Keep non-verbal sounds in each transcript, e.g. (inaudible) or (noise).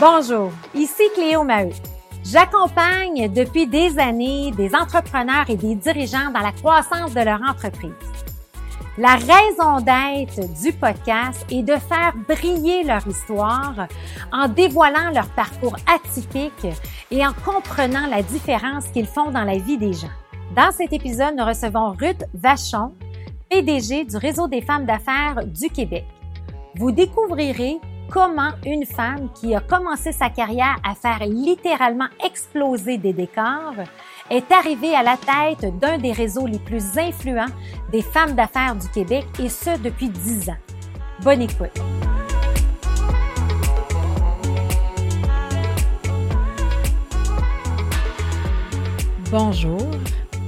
Bonjour, ici Cléo Maheu. J'accompagne depuis des années des entrepreneurs et des dirigeants dans la croissance de leur entreprise. La raison d'être du podcast est de faire briller leur histoire en dévoilant leur parcours atypique et en comprenant la différence qu'ils font dans la vie des gens. Dans cet épisode, nous recevons Ruth Vachon, PDG du Réseau des femmes d'affaires du Québec. Vous découvrirez comment une femme qui a commencé sa carrière à faire littéralement exploser des décors est arrivée à la tête d'un des réseaux les plus influents des femmes d'affaires du Québec et ce depuis dix ans. Bonne écoute. Bonjour.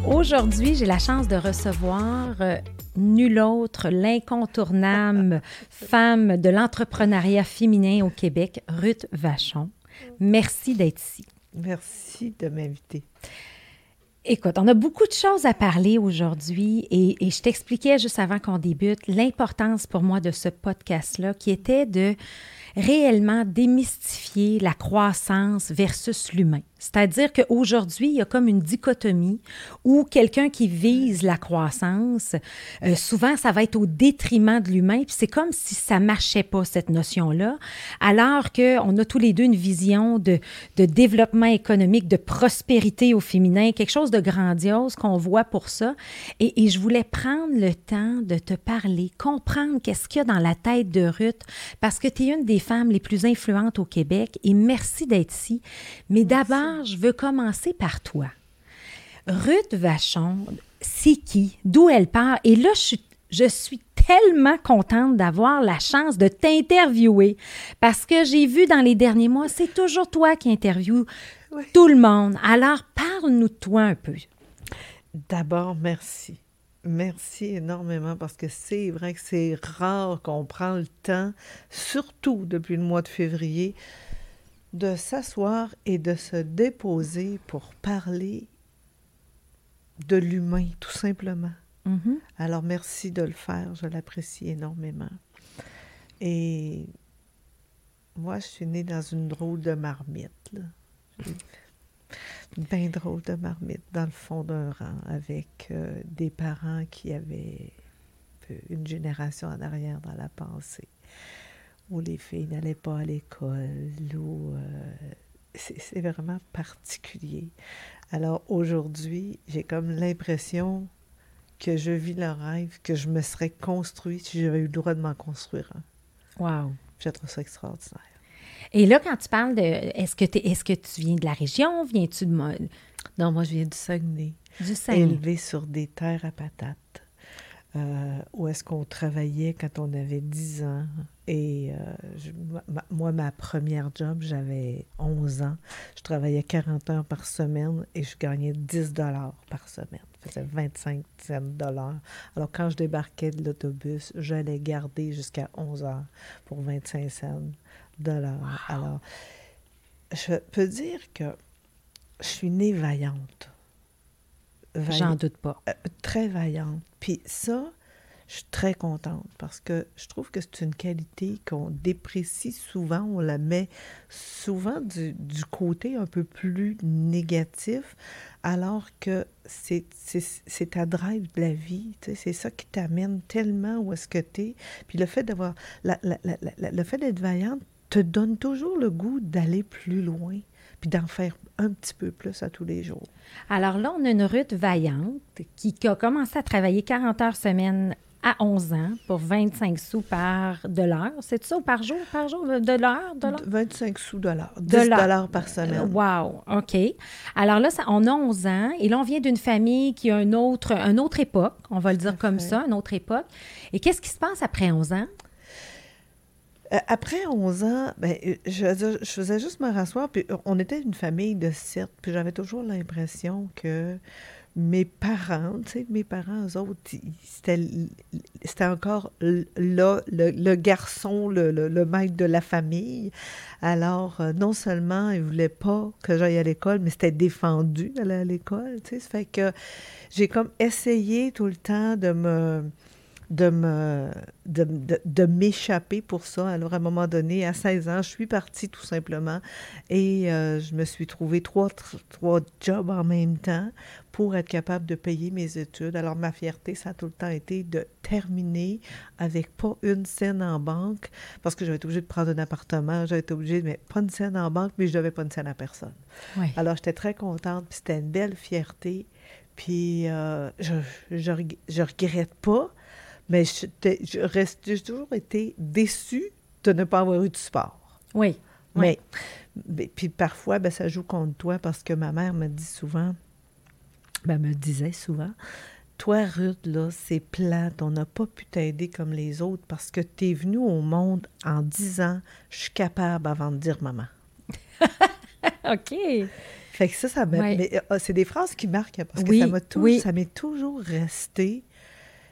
Aujourd'hui, j'ai la chance de recevoir euh, nul autre, l'incontournable (laughs) femme de l'entrepreneuriat féminin au Québec, Ruth Vachon. Merci d'être ici. Merci de m'inviter. Écoute, on a beaucoup de choses à parler aujourd'hui et, et, je t'expliquais juste avant qu'on débute l'importance pour moi de ce podcast-là qui était de réellement démystifier la croissance versus l'humain. C'est-à-dire qu'aujourd'hui, il y a comme une dichotomie où quelqu'un qui vise la croissance, euh, souvent, ça va être au détriment de l'humain, puis c'est comme si ça marchait pas, cette notion-là, alors qu'on a tous les deux une vision de, de développement économique, de prospérité au féminin, quelque chose de grandiose qu'on voit pour ça. Et, et je voulais prendre le temps de te parler, comprendre qu'est-ce qu'il y a dans la tête de Ruth, parce que tu es une des femmes les plus influentes au Québec, et merci d'être ici. Mais d'abord, je veux commencer par toi. Ruth Vachon, c'est qui? D'où elle part? Et là, je suis, tellement contente d'avoir la chance de t'interviewer parce que j'ai vu dans les derniers mois, c'est toujours toi qui interviews tout le monde. Alors, parle-nous de toi un peu. D'abord, merci. Merci énormément parce que c'est vrai que c'est rare qu'on prend le temps, surtout depuis le mois de février, de s'asseoir et de se déposer pour parler de l'humain, tout simplement. Mm-hmm. Alors, merci de le faire, je l'apprécie énormément. Et moi, je suis née dans une drôle de marmite, là. Une bien drôle de marmite, dans le fond d'un rang, avec euh, des parents qui avaient une génération en arrière dans la pensée où les filles n'allaient pas à l'école, où euh, c'est vraiment particulier. Alors aujourd'hui, j'ai comme l'impression que je vis le rêve que je me serais construit si j'avais eu le droit de m'en construire un. Wow. Je trouve ça extraordinaire. Et là, quand tu parles de. Est-ce que, es, que tu viens de la région? Viens-tu de. Non, moi, je viens du Saguenay. Du Saguenay. Élevé sur des terres à patates. Euh, où est-ce qu'on travaillait quand on avait 10 ans. Et euh, moi, ma première job, j'avais 11 ans. Je travaillais 40 heures par semaine et je gagnais 10 dollars par semaine. Ça faisait 25 dollars. Alors, quand je débarquais de l'autobus, j'allais garder jusqu'à 11 heures pour 25 cents dollars. Alors, je peux dire que je suis née vaillante. J'en doute pas. Euh, très vaillante. Puis ça, je suis très contente parce que je trouve que c'est une qualité qu'on déprécie souvent, on la met souvent du, du côté un peu plus négatif, alors que c'est ta drive de la vie, c'est ça qui t'amène tellement où est-ce que tu es. Puis le fait d'avoir, le fait d'être vaillante te donne toujours le goût d'aller plus loin puis d'en faire un petit peu plus à tous les jours. Alors là, on a une Ruth vaillante qui, a commencé à travailler 40 heures semaine à 11 ans pour 25 sous par de l'heure. C'est ça, par jour, par jour, de l'heure? De 25 sous de l'heure. 10 dollars par semaine. wow, OK. Alors là, ça, on a 11 ans et là, on vient d'une famille qui a une autre, une autre époque, on va le dire comme ça, une autre époque. Et qu'est-ce qui se passe après 11 ans? Euh, après 11 ans, ben, euh, je, je faisais juste me rasseoir, puis euh, on était une famille de sept, puis j'avais toujours l'impression que mes parents, tu sais, mes parents, eux autres, c'était encore là, le, garçon, le, maître de la famille. Alors, non seulement ils ne voulaient pas que j'aille à l'école, mais c'était défendu d'aller à l'école, tu sais. Ça fait que j'ai comme essayé tout le temps de me de me de, de- de m'échapper pour ça. Alors, à un moment donné, à 16 ans, je suis partie tout simplement et euh, je me suis trouvé trois, tr- trois jobs en même temps pour être capable de payer mes études. Alors, ma fierté, ça a tout le temps été de terminer avec pas une scène en banque parce que j'avais été obligée de prendre un appartement, j'avais été obligée de mettre pas une scène en banque, mais je devais pas une scène à personne. Oui. Alors, j'étais très contente, puis c'était une belle fierté. Puis, euh, je, je, je regrette pas, mais j'étais- je reste, j'ai toujours été déçue de ne pas avoir eu de sport. Oui. Mais, mais- puis parfois, ben, ça joue contre toi parce que ma mère me dit souvent, ben, me disait souvent, toi, Ruth, là, c'est plate, on n'a pas pu t'aider comme les autres parce que tu es venue au monde en disant, je suis capable avant de dire maman. (laughs) OK. Fait que ça, ça Ouais. euh, c'est des phrases qui marquent parce que ça m'a oui. ça m'est toujours resté.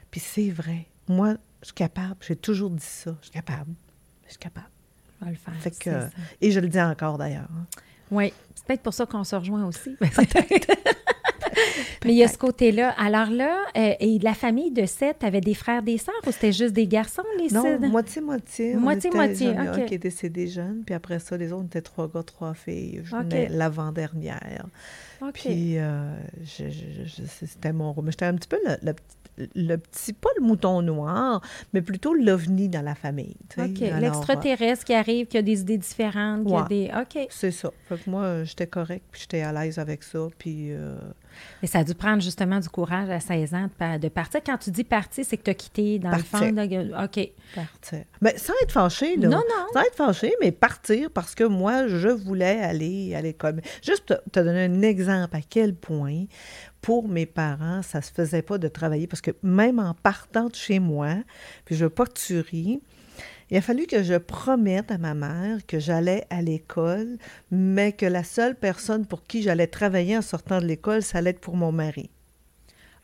Puis c'est vrai. Moi, je suis capable. J'ai toujours dit ça. Je suis capable. Je suis capable. On va le faire. Fait c'est que, ça. et je le dis encore d'ailleurs. hein. Oui, c'est peut-être pour ça qu'on se rejoint aussi. (laughs) (laughs) Mais il y a ce côté-là. Alors là, euh, et la famille de sept, avait des frères, des sœurs ou c'était juste des garçons, les Non, moitié-moitié. On Moitié, était- moitié, j'en ai un ok. qui est décédé jeune, puis après ça, les autres étaient trois gars, trois filles. Je Ok. venais l'avant-dernière. OK. Puis euh, je- je- je- c'était mon rôle. Mais j'étais un petit peu le, le petit- le petit, pas le mouton noir, mais plutôt l'ovni dans la famille. OK. L'extraterrestre qui arrive, qui a des idées différentes, qui a des... OK. C'est ça. Fait que moi, j'étais correcte, puis j'étais à l'aise avec ça. Puis euh, Mais ça a dû prendre justement du courage à 16 ans de, pa- de partir. Quand tu dis partir, c'est que tu as quitté dans Partir. le fond. OK. partir. Mais sans être fâchée, là. Non, non. Sans être fâchée, mais partir parce que moi, je voulais aller à l'école. Juste te, te donner un exemple à quel point, pour mes parents, ça se faisait pas de travailler parce que même en partant de chez moi, puis je veux pas que tu ris, il a fallu que je promette à ma mère que j'allais à l'école, mais que la seule personne pour qui j'allais travailler en sortant de l'école, ça allait être pour mon mari.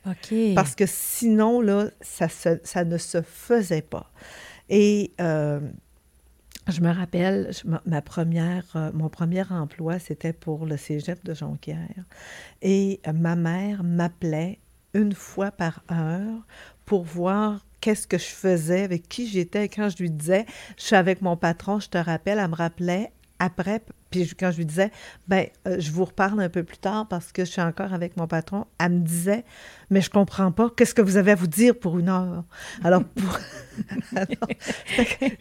OK. Parce que sinon, là, ça, se- ça ne se faisait pas. Et euh, je me rappelle, ma, première, euh, mon premier emploi, c'était pour le cégep de Jonquière. Et euh, ma mère m'appelait une fois par heure pour voir qu'est-ce que je faisais, avec qui j'étais. Quand je lui disais, je suis avec mon patron, je te rappelle, elle me rappelait après, puis quand je lui disais, ben, euh, je vous reparle un peu plus tard parce que je suis encore avec mon patron, elle me disait, mais je comprends pas, qu'est-ce que vous avez à vous dire pour une heure? Alors, pour... (laughs) Alors,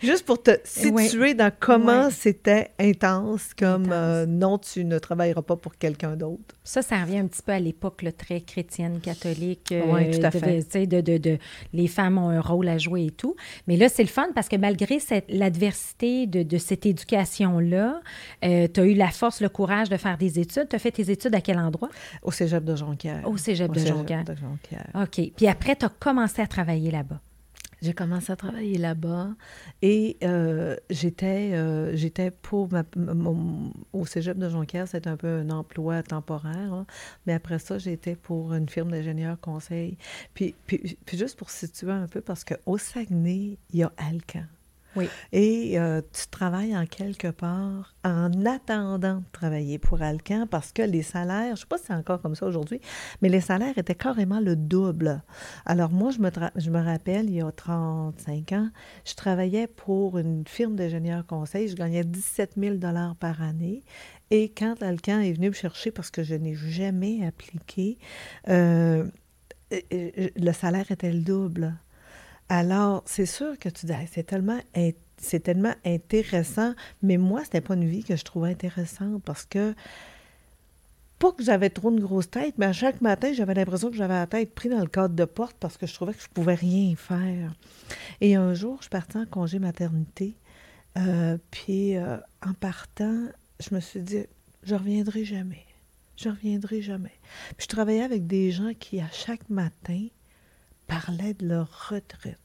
juste pour te situer dans comment Ouais. c'était intense, comme Intense. euh, non, tu ne travailleras pas pour quelqu'un d'autre. Ça, ça revient un petit peu à l'époque très chrétienne, catholique. euh, tout à fait. De, de, de- les femmes ont un rôle à jouer et tout. Mais là, c'est le fun parce que malgré l'adversité de, de cette éducation-là, tu as eu la force, le courage de faire des études. Tu as fait tes études à quel endroit? Au cégep de Jonquière. Au cégep Au de cégep Jonquière. de Jonquière. OK. Puis après, tu as commencé à travailler là-bas. J'ai commencé à travailler là-bas et euh, j'étais euh, j'étais pour ma, mon- au cégep de Jonquière, c'était un peu un emploi temporaire, hein. mais après ça, j'étais pour une firme d'ingénieurs conseil. Puis, puis, puis juste pour situer un peu, parce qu'au Saguenay, il y a Alcan. Et euh, tu travailles en quelque part en attendant de travailler pour Alcan parce que les salaires, je ne sais pas si c'est encore comme ça aujourd'hui, mais les salaires étaient carrément le double. Alors moi, je me, je me rappelle, il y a 35 ans, je travaillais pour une firme d'ingénieurs conseil, je gagnais 17 000 par année. Et quand Alcan est venu me chercher, parce que je n'ai jamais appliqué, euh, euh, le salaire était le double. Alors, c'est sûr que tu dis, c'est tellement, intéressant, mais moi, c'était pas une vie que je trouvais intéressante parce que, pas que j'avais trop une grosse tête, mais à chaque matin, j'avais l'impression que j'avais la tête prise dans le cadre de porte parce que je trouvais que je pouvais rien faire. Et un jour, je partie en congé maternité, euh, puis euh, en partant, je me suis dit, je reviendrai jamais. Je reviendrai jamais. Puis je travaillais avec des gens qui, à chaque matin, parlaient de leur retraite.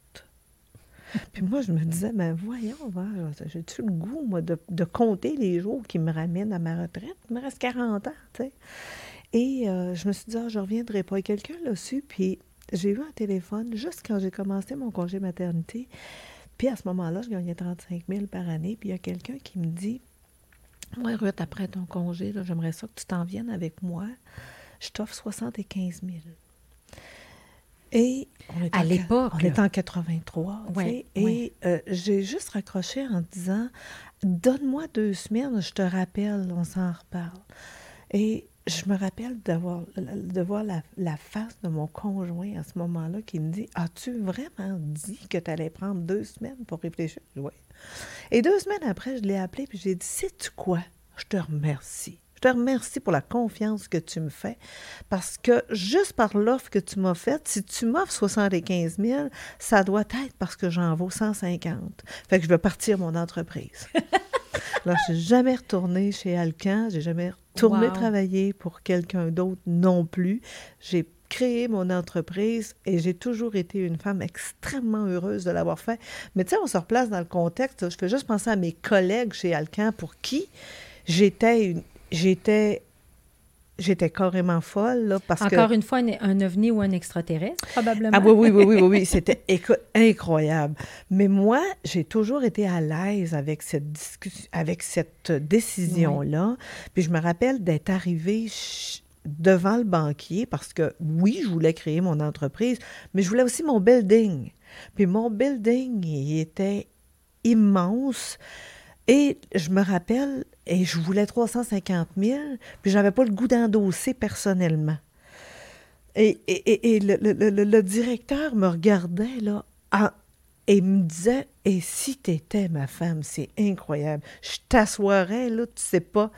Puis moi, je me disais, mais voyons, va, j'ai-tu le goût, moi, de, compter les jours qui me ramènent à ma retraite? Il me reste 40 ans, tu sais. Et euh, je me suis dit, ah, je reviendrai pas. Et quelqu'un l'a su, puis j'ai eu un téléphone juste quand j'ai commencé mon congé maternité. Puis à ce moment-là, je gagnais 35 000 par année. Puis il y a quelqu'un qui me dit, ouais, Ruth, après ton congé, j'aimerais ça que tu t'en viennes avec moi. Je t'offre 75 000. Et on est À l'époque, On est en 83. tu Ouais, et euh, j'ai juste raccroché en disant Donne-moi deux semaines, je te rappelle, on s'en reparle. Et je me rappelle d'avoir de voir la, la face de mon conjoint à ce moment-là qui me dit As-tu vraiment dit que tu allais prendre deux semaines pour réfléchir? Oui. Et deux semaines après, je l'ai appelé puis j'ai dit Sais-tu quoi? Je te remercie. Je te remercie pour la confiance que tu me fais parce que juste par l'offre que tu m'as faite, si tu m'offres 75 000, ça doit être parce que j'en vaux 150. Fait que je veux partir mon entreprise. (laughs) Alors, je suis jamais retournée chez Alcan, j'ai jamais retourné Wow. travailler pour quelqu'un d'autre non plus. J'ai créé mon entreprise et j'ai toujours été une femme extrêmement heureuse de l'avoir fait. Mais tu sais, on se replace dans le contexte. Je fais juste penser à mes collègues chez Alcan pour qui j'étais une... j'étais j'étais carrément folle là, parce que Encore une fois, un, un ovni ou un extraterrestre, probablement. ah oui, oui, oui, oui, oui, oui, (laughs) c'était incroyable. Mais moi, j'ai toujours été à l'aise avec cette discussion, avec cette décision-là. Puis je me rappelle d'être arrivée devant le banquier parce que oui, je voulais créer mon entreprise, mais je voulais aussi mon building. Puis mon building, il était immense. Et je me rappelle, et je voulais 350 000, puis j'avais pas le goût d'endosser personnellement. Et, et, et- et le, le- le- le directeur me regardait, là, en- et me disait Et si t'étais ma femme, c'est incroyable. Je t'assoirais, là, tu sais pas.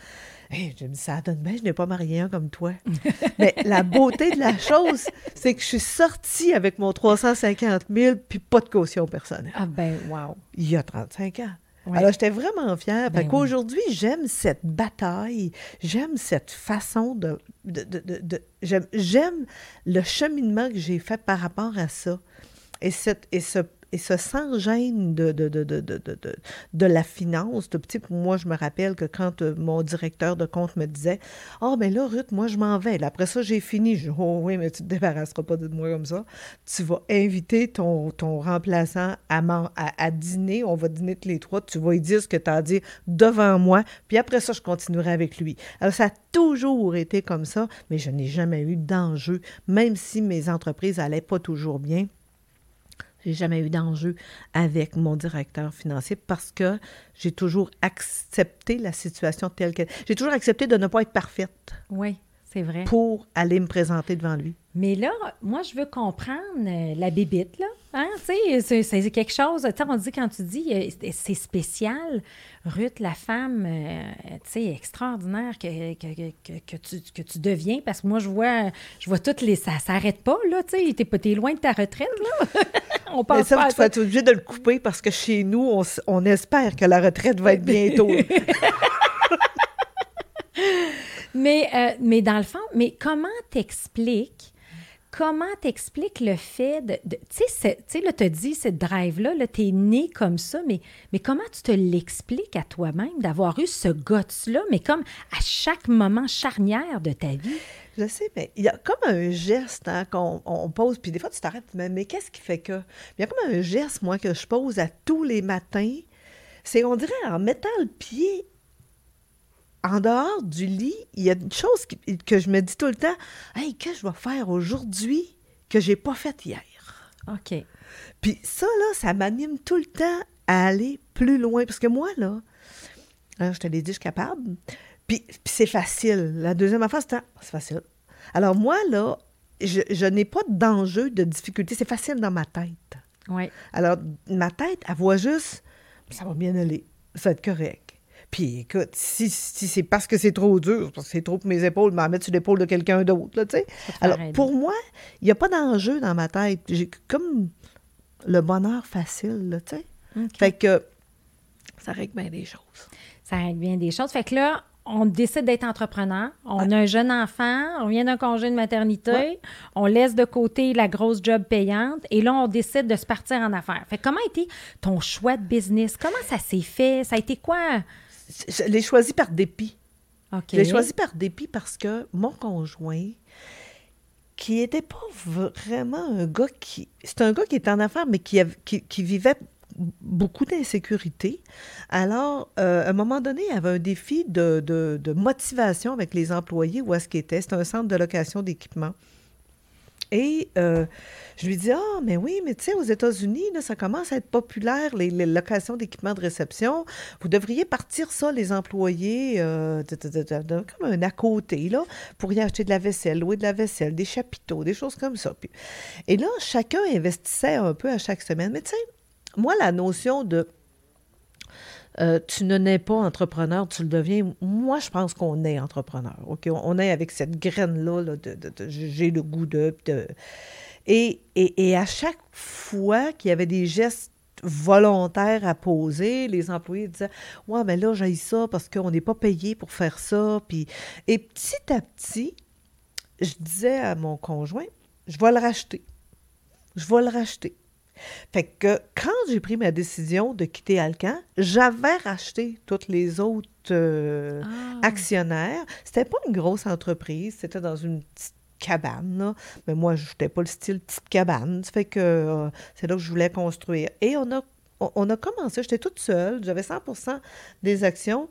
Et je me dis Ça donne bien, je n'ai pas marié un comme toi. (laughs) Mais la beauté de la chose, c'est que je suis sortie avec mon 350 000 puis pas de caution personnelle. Ah ben, wow. Il y a 35 ans. Alors, j'étais vraiment fière. Ben Fait qu'aujourd'hui, j'aime cette bataille, j'aime cette façon de... de, de- de- de- j'aime, j'aime le cheminement que j'ai fait par rapport à ça. Et, cette, et ce et ce sans-gêne de, de, de, de, de, de, la finance, de petit, moi, je me rappelle que quand euh, mon directeur de compte me disait « Ah, ben là, Ruth, moi, je m'en vais. Après ça, j'ai fini. » Je dis « Oh oui, mais tu te débarrasseras pas de moi comme ça. Tu vas inviter ton, ton remplaçant à, à, à dîner. On va dîner tous les trois. Tu vas lui dire ce que tu as dire devant moi. Puis après ça, je continuerai avec lui. » Alors, ça a toujours été comme ça, mais je n'ai jamais eu d'enjeu, même si mes entreprises allaient pas toujours bien. J'ai jamais eu d'enjeu avec mon directeur financier parce que j'ai toujours accepté la situation telle qu'elle. J'ai toujours accepté de ne pas être parfaite Oui, c'est vrai. pour aller me présenter devant lui. Mais là, moi, je veux comprendre euh, la bébite, là. Hein? Tu sais, c'est- quelque chose, tu sais, on dit quand tu dis euh, c'est spécial, Ruth, la femme, euh, tu sais, extraordinaire que, que, que, que tu, que tu deviens, parce que moi, je vois, je vois toutes les... Ça s'arrête pas, là, tu sais, t'es loin de ta retraite, là. (laughs) on Mais pense ça, pas à tu vas être obligé de le couper parce que chez nous, on espère que la retraite va être bientôt. (laughs) Mais, euh, mais dans le fond, mais comment t'expliques, comment t'expliques le fait de, de- tu sais, là, tu dit, cette drive-là, là, t'es né comme ça, mais, mais comment tu te l'expliques à toi-même d'avoir eu ce guts-là, mais comme à chaque moment charnière de ta vie? Je sais, mais il y a comme un geste hein, qu'on on pose, puis des fois tu t'arrêtes, mais, mais qu'est-ce qui fait que? Il y a comme un geste, moi, que je pose à tous les matins. C'est, on dirait, en mettant le pied en dehors du lit, il y a une chose qui- que je me dis tout le temps, hey, qu'est-ce que je vais faire aujourd'hui que j'ai pas fait hier? OK. Puis ça, là, ça m'anime tout le temps à aller plus loin. Parce que moi, là, hein, je te l'ai dit, je suis capable. Puis, puis c'est facile. La deuxième affaire, c'est c'est facile. Alors moi, là, je, je n'ai pas d'enjeu, de difficulté. C'est facile dans ma tête. Oui. Alors, ma tête, elle voit juste, ça va bien aller, ça va être correct. Puis écoute, si, si c'est parce que c'est trop dur, parce que c'est trop pour mes épaules, m'en mettre sur l'épaule de quelqu'un d'autre, là, tu sais. Alors, pour moi, il n'y a pas d'enjeu dans ma tête. J'ai comme le bonheur facile, là, tu sais. Fait que ça règle bien des choses. Ça règle bien des choses. Fait que là, on décide d'être entrepreneur. On a un jeune enfant, on vient d'un congé de maternité, Ouais. on laisse de côté la grosse job payante et là, on décide de se partir en affaires. Fait comment a été ton choix de business? Comment ça s'est fait? Ça a été quoi? Je l'ai choisi par dépit. Je l'ai choisi par dépit parce que mon conjoint, qui n'était pas vraiment un gars qui... C'est un gars qui était en affaires, mais qui, av- qui, qui vivait beaucoup d'insécurité. Alors, euh, à un moment donné, il y avait un défi de, de- de motivation avec les employés où est-ce qu'il était. C'était un centre de location d'équipement. Et euh, je lui dis, ah, mais oui, mais tu sais, aux États-Unis, ça commence à être populaire, les, locations d'équipements de réception. Vous devriez partir ça, les employés, euh, comme un à côté, pour y acheter de la vaisselle, louer de la vaisselle, des chapiteaux, des choses comme ça. Et là, chacun investissait un peu à chaque semaine. Mais tu sais, moi, la notion de euh, tu ne nais pas entrepreneur, tu le deviens. Moi, je pense qu'on est entrepreneur. On, est avec cette graine-là j'ai le goût de. et à chaque fois qu'il y avait des gestes volontaires à poser, les employés disaient Ouais, mais là, j'ai ça parce qu'on n'est pas payé pour faire ça. Puis, et petit à petit, je disais à mon conjoint Je vais le racheter. Je vais le racheter. Fait que quand j'ai pris ma décision de quitter Alcan, j'avais racheté toutes les autres euh, Ah. actionnaires. C'était pas une grosse entreprise, c'était dans une petite cabane, là. mais moi, je n'étais pas le style petite cabane. Ça fait que euh, c'est là que je voulais construire. Et on a, on, on a commencé, j'étais toute seule, j'avais 100% des actions.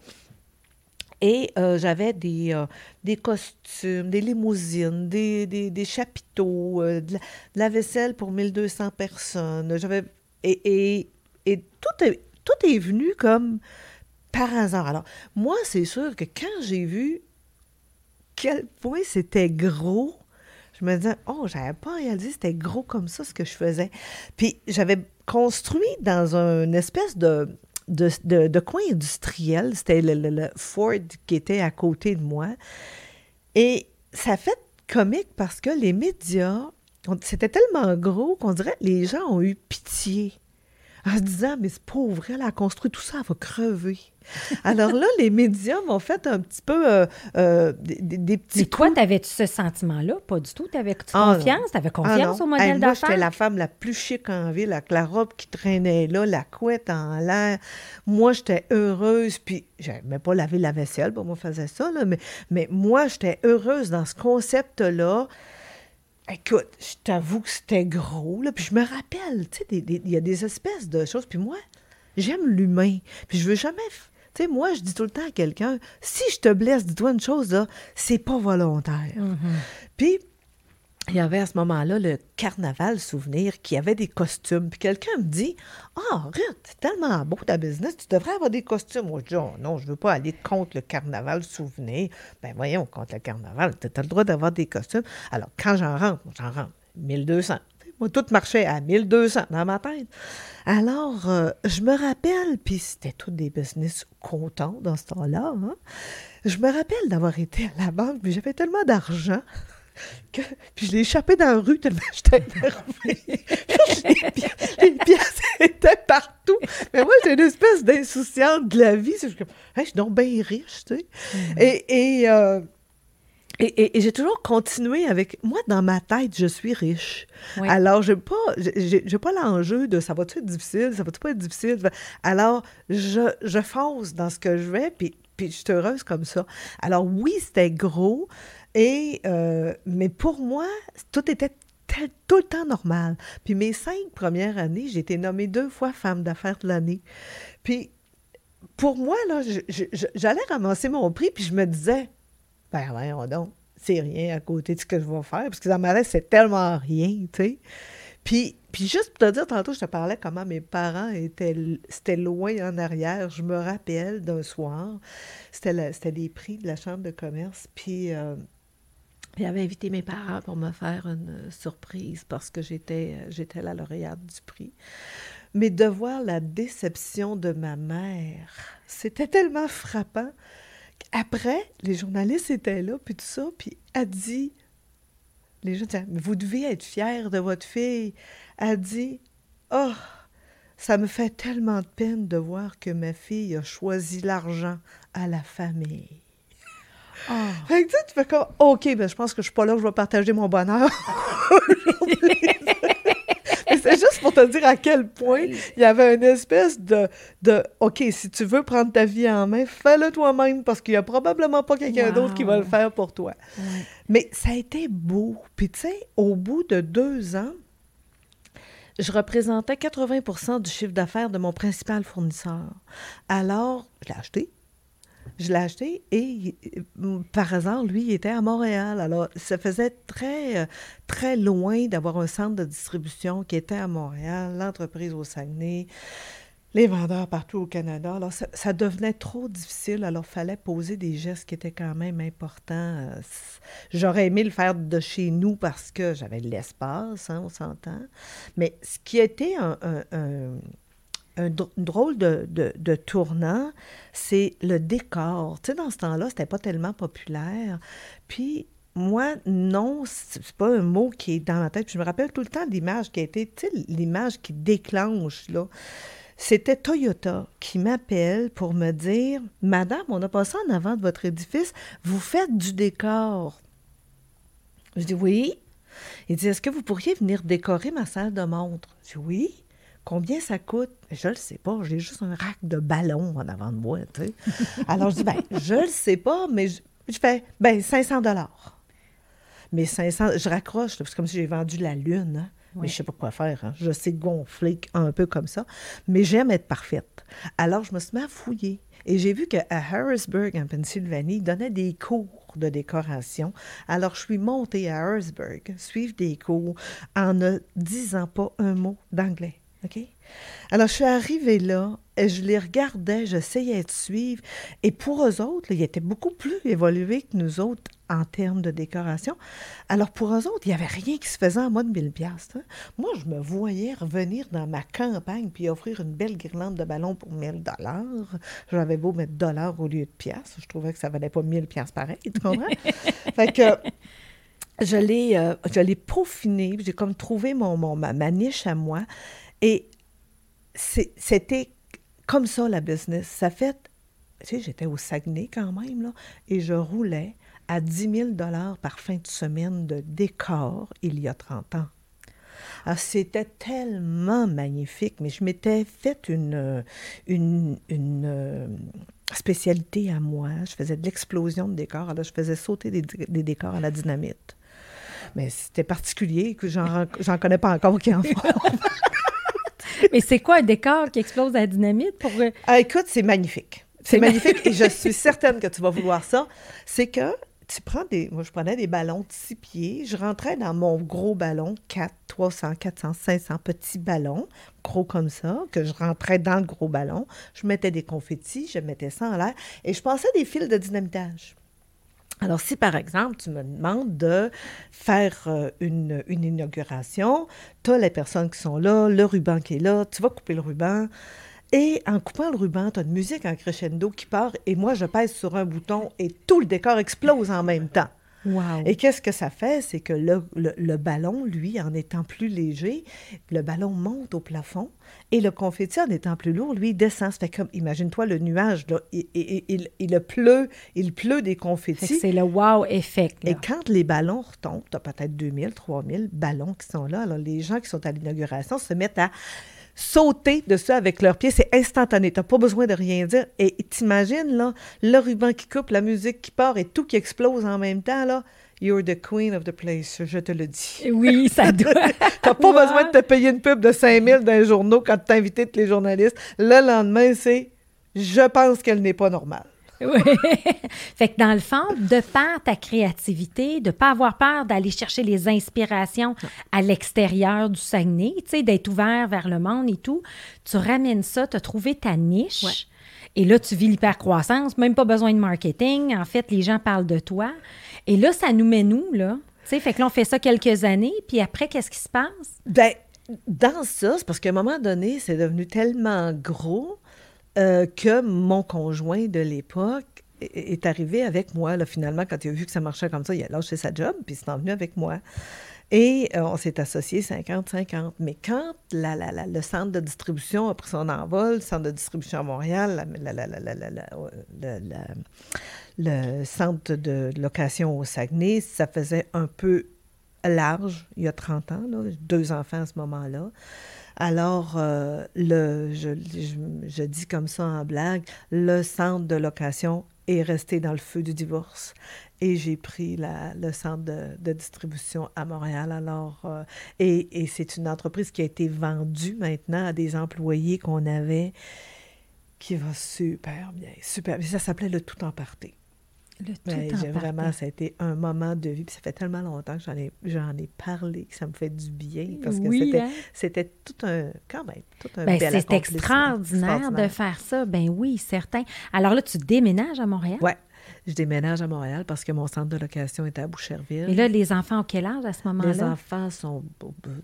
Et euh, j'avais des, euh, des costumes, des limousines, des, chapiteaux, euh, de, la, vaisselle pour 1200 personnes. J'avais et, tout, est, venu comme par hasard. Alors, moi, c'est sûr que quand j'ai vu quel point c'était gros, je me disais, oh, j'avais pas réalisé c'était gros comme ça ce que je faisais. Puis j'avais construit dans une espèce de, de, coin industriel, c'était le, Ford qui était à côté de moi. Et ça fait comique parce que les médias, c'était tellement gros qu'on dirait que les gens ont eu pitié en se disant, mais c'est pauvre, elle a construit tout ça, elle va crever. Alors là, les médias m'ont fait un petit peu euh, euh, des, petits Mais toi, t'avais-tu ce sentiment-là? Pas du tout. T'avais-tu Ah, confiance? T'avais Ah confiance au modèle Hey, Moi, j'étais la femme la plus chic en ville, avec la robe qui traînait là, la couette en l'air. Moi, j'étais heureuse, puis j'aimais pas laver la vaisselle, bon, moi, je faisais ça, là, mais, mais moi, j'étais heureuse dans ce concept-là. Écoute, je t'avoue que c'était gros, là, puis je me rappelle, tu sais, il y a des espèces de choses, puis moi, j'aime l'humain, puis je veux jamais... f- Tu sais, moi, je dis tout le temps à quelqu'un, si je te blesse, dis-toi une chose, là, c'est pas volontaire. Puis, il y avait à ce moment-là le carnaval souvenir qui avait des costumes. Puis quelqu'un me dit Ah, Ruth, c'est tellement beau ta business, tu devrais avoir des costumes. Moi, je dis Oh, non, je ne veux pas aller contre le carnaval souvenir. Ben voyons, contre le carnaval, tu as le droit d'avoir des costumes. Alors, quand j'en rentre, j'en rentre 1200. Moi, tout marchait à 1200 dans ma tête. Alors, euh, je me rappelle, puis c'était tous des business contents dans ce temps-là. hein. Je me rappelle d'avoir été à la banque, puis j'avais tellement d'argent (laughs) que, puis je l'ai échappé dans la rue tellement (laughs) j'étais énervée. Les, pi- les pièces (laughs) étaient partout. Mais moi, j'ai une espèce d'insouciante de la vie. Juste comme, Hey, je suis donc bien riche, tu sais. Et, et, euh, et, et- et j'ai toujours continué avec... Moi, dans ma tête, je suis riche. Oui. Alors, je n'ai pas, j'ai, pas l'enjeu de ça va-tu être difficile, ça va-tu pas être difficile? Alors, je, je fonce dans ce que je vais, puis, puis je suis heureuse comme ça. Alors, oui, c'était gros, et, euh, mais pour moi, tout était tout le temps normal. Puis mes cinq premières années, j'ai été nommée deux fois femme d'affaires de l'année. Puis pour moi, là, j'allais ramasser mon prix, puis je me disais, ben voyons donc, c'est rien à côté de ce que je vais faire, parce que dans ma tête, c'est tellement rien, tu sais. Puis, puis juste pour te dire, tantôt, je te parlais comment mes parents étaient, c'était loin en arrière. Je me rappelle d'un soir, c'était, c'était des prix de la Chambre de commerce, puis euh, j'avais invité mes parents pour me faire une euh, surprise parce que j'étais, euh, j'étais la lauréate du prix. Mais de voir la déception de ma mère, c'était tellement frappant. Après, les journalistes étaient là, puis tout ça, puis elle dit, les gens disaient, mais vous devez être fiers de votre fille. Elle dit, oh, ça me fait tellement de peine de voir que ma fille a choisi l'argent à la famille. Ah. Fait que tu fais comme, OK, ben, je pense que je suis pas là, je vais partager mon bonheur. (laughs) (laughs) Pour te dire à quel point il y avait une espèce de, de OK, si tu veux prendre ta vie en main, fais-le toi-même parce qu'il y a probablement pas quelqu'un Wow. d'autre qui va le faire pour toi. Ouais. Mais ça a été beau. Puis tu sais, au bout de deux ans, je représentais 80% du chiffre d'affaires de mon principal fournisseur. Alors, je l'ai acheté. Je l'ai acheté et euh, par hasard, lui, il était à Montréal. Alors, ça faisait très, euh, très loin d'avoir un centre de distribution qui était à Montréal, l'entreprise au Saguenay, les vendeurs partout au Canada. Alors, ça, devenait trop difficile. Alors, il fallait poser des gestes qui étaient quand même importants. Euh, j'aurais aimé le faire de chez nous parce que j'avais l'espace, hein, on s'entend. Mais ce qui été un un drôle de, de, tournant, c'est le décor. Tu sais, dans ce temps-là, c'était pas tellement populaire. Puis, moi, non, c'est pas un mot qui est dans ma tête. je me rappelle tout le temps l'image qui a été, tu sais, l'image qui déclenche, là. C'était Toyota qui m'appelle pour me dire Madame, on a passé en avant de votre édifice, vous faites du décor. Je dis Oui. Il dit Est-ce que vous pourriez venir décorer ma salle de montre Je dis Oui. Combien ça coûte? Je le sais pas. J'ai juste un rack de ballons en avant de moi, tu sais. Alors, je dis, ben, je le sais pas, mais je, fais, ben, 500 dollars. Mais 500, je raccroche, c'est comme si j'ai vendu la lune. Hein. Mais je sais pas quoi faire. Hein. Je sais gonfler un peu comme ça. Mais j'aime être parfaite. Alors, je me suis mis à fouiller. Et j'ai vu qu'à Harrisburg, en Pennsylvanie, ils donnaient des cours de décoration. Alors, je suis montée à Harrisburg, suivre des cours en ne disant pas un mot d'anglais. OK? Alors, je suis arrivée là, et je les regardais, j'essayais de suivre. Et pour eux autres, ils étaient beaucoup plus évolués que nous autres en termes de décoration. Alors, pour eux autres, il n'y avait rien qui se faisait en moins de 1000 piastres. Hein. Moi, je me voyais revenir dans ma campagne puis offrir une belle guirlande de ballons pour 1000 dollars. J'avais beau mettre dollars au lieu de piastres. Je trouvais que ça valait pas 1000 piastres pareil, tu comprends? (laughs) fait que je l'ai, euh, je l'ai peaufiné, j'ai comme trouvé mon, mon ma, niche à moi. Et c'était comme ça, la business. Ça fait, tu sais, j'étais au Saguenay quand même, là, et je roulais à 10 000 par fin de semaine de décor il y a 30 ans. Alors, c'était tellement magnifique, mais je m'étais fait une, une, une euh, spécialité à moi. Je faisais de l'explosion de décors. Alors, je faisais sauter des, des décors à la dynamite. Mais c'était particulier, que j'en connais pas encore qui en font. (laughs) (laughs) Mais c'est quoi un décor qui explose à la dynamite pour. Euh, ah, écoute, c'est magnifique. C'est magnifique et je suis certaine que tu vas vouloir ça. C'est que tu prends des. Moi, je prenais des ballons de six pieds. Je rentrais dans mon gros ballon, 4, 300, 400, 500 petits ballons, gros comme ça, que je rentrais dans le gros ballon. Je mettais des confettis, je mettais ça en l'air et je passais des fils de dynamitage. Alors, si par exemple, tu me demandes de faire euh, une, inauguration, tu as les personnes qui sont là, le ruban qui est là, tu vas couper le ruban. Et en coupant le ruban, tu as une musique en crescendo qui part et moi, je pèse sur un bouton et tout le décor explose en même temps. Et qu'est-ce que ça fait? C'est que le, ballon, lui, en étant plus léger, le ballon monte au plafond et le confetti, en étant plus lourd, lui, descend. Ça fait comme, imagine-toi le nuage, là, il, il, il, pleut, il pleut des confettis. C'est le wow effect. Et quand les ballons retombent, tu as peut-être 2000, 3000 ballons qui sont là. Alors, les gens qui sont à l'inauguration se mettent à sauter dessus avec leurs pieds. C'est instantané. Tu n'as pas besoin de rien dire. Et t'imagines, là, le ruban qui coupe, la musique qui part et tout qui explose en même temps, là. You're the queen of the place, je te le dis. Oui, ça (laughs) doit. T'as pas (laughs) besoin de te payer une pub de 5000 dans les journaux quand tu invité tous les journalistes. Le lendemain, c'est je pense qu'elle n'est pas normale. Oui. (laughs) fait que dans le fond, de par ta créativité, de ne pas avoir peur d'aller chercher les inspirations à l'extérieur du Saguenay, tu sais, d'être ouvert vers le monde et tout, tu ramènes ça, tu as trouvé ta niche. Et là, tu vis l'hypercroissance, même pas besoin de marketing. En fait, les gens parlent de toi. Et là, ça nous met nous, là? Tu sais, fait que là, on fait ça quelques années, puis après, qu'est-ce qui se passe? Ben, dans ça, c'est parce qu'à un moment donné, c'est devenu tellement gros euh, que mon conjoint de l'époque est arrivé avec moi, finalement, quand il a vu que ça marchait comme ça, il a lâché sa job, puis il s'est venu avec moi. Et euh, on s'est associés 50-50. Mais quand la, le centre de distribution a pris son envol, le centre de distribution à Montréal, le centre de location au Saguenay, ça faisait un peu large, il y a 30 ans, deux enfants à ce moment-là. Alors, euh, le, je, je, dis comme ça en blague, le centre de location est resté dans le feu du divorce. Et j'ai pris la, le centre de, distribution à Montréal. Alors, euh, et, et c'est une entreprise qui a été vendue maintenant à des employés qu'on avait qui va super bien, super. Ça s'appelait Le Tout en Parté. Le tout Ben, en vraiment, ça a été un moment de vie. Puis ça fait tellement longtemps que j'en ai, j'en ai parlé, que ça me fait du bien. Parce que Oui, c'était, hein? c'était tout un, quand même, tout un Ben, bel c'est extraordinaire, de faire ça. Ben oui, certain. Alors là, tu déménages à Montréal? Ouais. Je déménage à Montréal parce que mon centre de location était à Boucherville. Et là, les enfants ont quel âge à ce les moment-là? enfants sont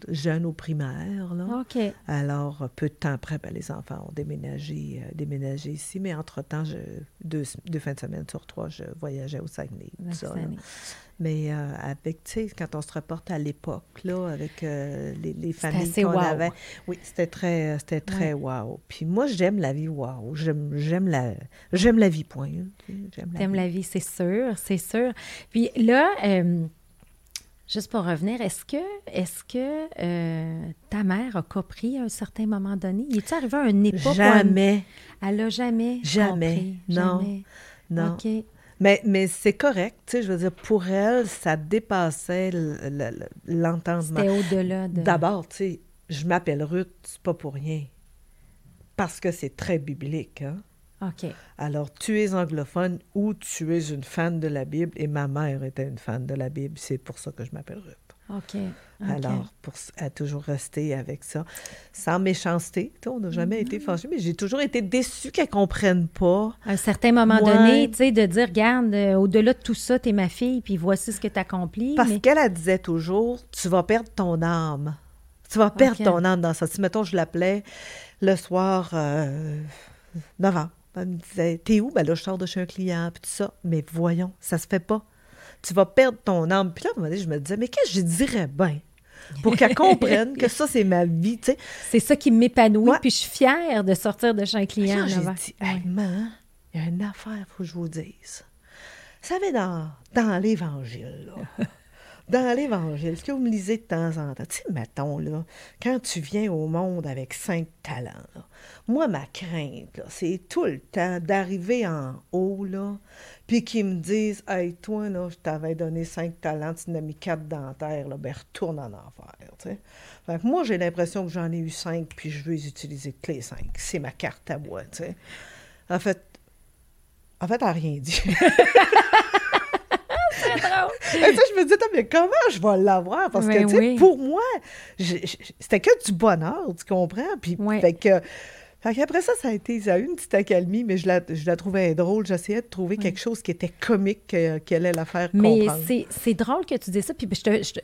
jeunes au primaire, là. OK. Alors, peu de temps après, ben, les enfants ont déménagé, euh, déménagé ici. Mais entre-temps, je, deux, deux fins de semaine sur trois, je voyageais au Saguenay. tout ça. Mais euh, avec, tu sais, quand on se reporte à l'époque, là, avec euh, les, les familles qu'on wow. avait, oui, c'était très, c'était très wow. Puis moi, j'aime la vie wow. J'aime, j'aime la, j'aime la vie, point. hein, J'aime la la vie, c'est sûr, c'est sûr. Puis là, euh, juste pour revenir, est-ce que, est-ce que euh, ta mère a compris à un certain moment donné? Il est arrivé à une époque où elle- Jamais, elle n'a jamais Jamais. compris? Non. Jamais. non. OK. Mais, mais c'est correct, tu sais, je veux dire, pour elle, ça dépassait le- le- le- l'entendement. C'était au-delà de... D'abord, tu sais, je m'appelle Ruth, c'est pas pour rien. Parce que c'est très biblique, hein? OK. Alors, tu es anglophone ou tu es une fan de la Bible, et ma mère était une fan de la Bible, c'est pour ça que je m'appelle Ruth. OK. Alors, pour, elle a toujours resté avec ça, sans méchanceté. Tu on n'a jamais Mm-hmm. été fâchés, mais j'ai toujours été déçue qu'elle ne comprenne pas. À un certain moment Ouais. donné, tu sais, de dire, regarde, euh, au-delà de tout ça, t'es ma fille, puis voici ce que tu accomplis. Parce mais... qu'elle, elle disait toujours, tu vas perdre ton âme. Tu vas perdre ton âme dans ça. Si, mettons, je l'appelais le soir, euh, 9 ans, elle me disait, t'es où? Ben là, je sors de chez un client, puis tout ça. Mais voyons, ça se fait pas. Tu vas perdre ton âme. Puis là, à un moment donné, je me disais, mais qu'est-ce que je dirais bien? Pour qu'elle (laughs) comprenne que ça, c'est ma vie, tu sais? C'est ça qui m'épanouit, Ouais. puis je suis fière de sortir de chez un client. j'ai dit, hey, il y a une affaire, il faut que je vous dise. Vous savez, dans, dans l'Évangile, là, (laughs) dans l'Évangile, ce que vous me lisez de temps en temps, tu sais, mettons, là, quand tu viens au monde avec cinq talents, là, moi, ma crainte, là, c'est tout le temps d'arriver en haut, là, puis qu'ils me disent, hey, toi, là, je t'avais donné cinq talents, tu en as mis quatre terre, là, ben, retourne en enfer. Fait que moi, j'ai l'impression que j'en ai eu cinq, puis je veux les utiliser tous les cinq. C'est ma carte à moi, tu sais. En fait, en fait, elle n'a rien dit. (laughs) Je me dis, mais comment je vais l'avoir? Parce que, tu sais, oui. pour moi, c'était que du bonheur, tu comprends? Puis, fait que, fait qu'après ça, ça a été, ça a eu une petite accalmie, mais je la, je la trouvais drôle. J'essayais de trouver quelque chose qui était comique, euh, qui allait la faire Mais comprendre. c'est c'est drôle que tu dis ça. Puis je te, je, te,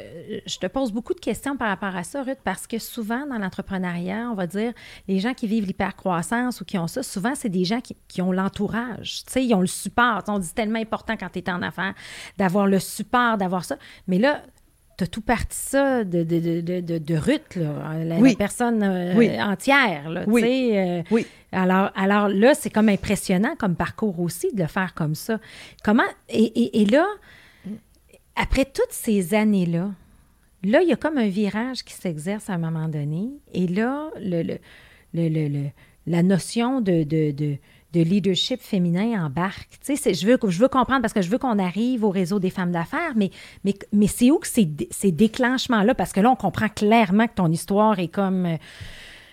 je te pose beaucoup de questions par rapport à ça, Ruth, parce que souvent dans l'entrepreneuriat, on va dire, les gens qui vivent l'hypercroissance ou qui ont ça, souvent, c'est des gens qui, qui ont l'entourage. Tu sais, ils ont le support. On dit tellement important quand tu es en affaires d'avoir le support, d'avoir ça. Mais là, tu as tout parti ça de, de, de, de, de- Ruth, là, la, la personne euh, Oui. entière. Là, tu Oui. sais, euh, Oui. alors, alors là, c'est comme impressionnant comme parcours aussi de le faire comme ça. Comment et, et- et là, après toutes ces années-là, là, il y a comme un virage qui s'exerce à un moment donné. Et là, le, le- le- le- le- la notion de, de, de- de leadership féminin embarque. Tu sais, je veux, je veux comprendre parce que je veux qu'on arrive au réseau des femmes d'affaires, mais, mais, mais c'est où que ces, ces déclenchements-là? Parce que là, on comprend clairement que ton histoire est comme...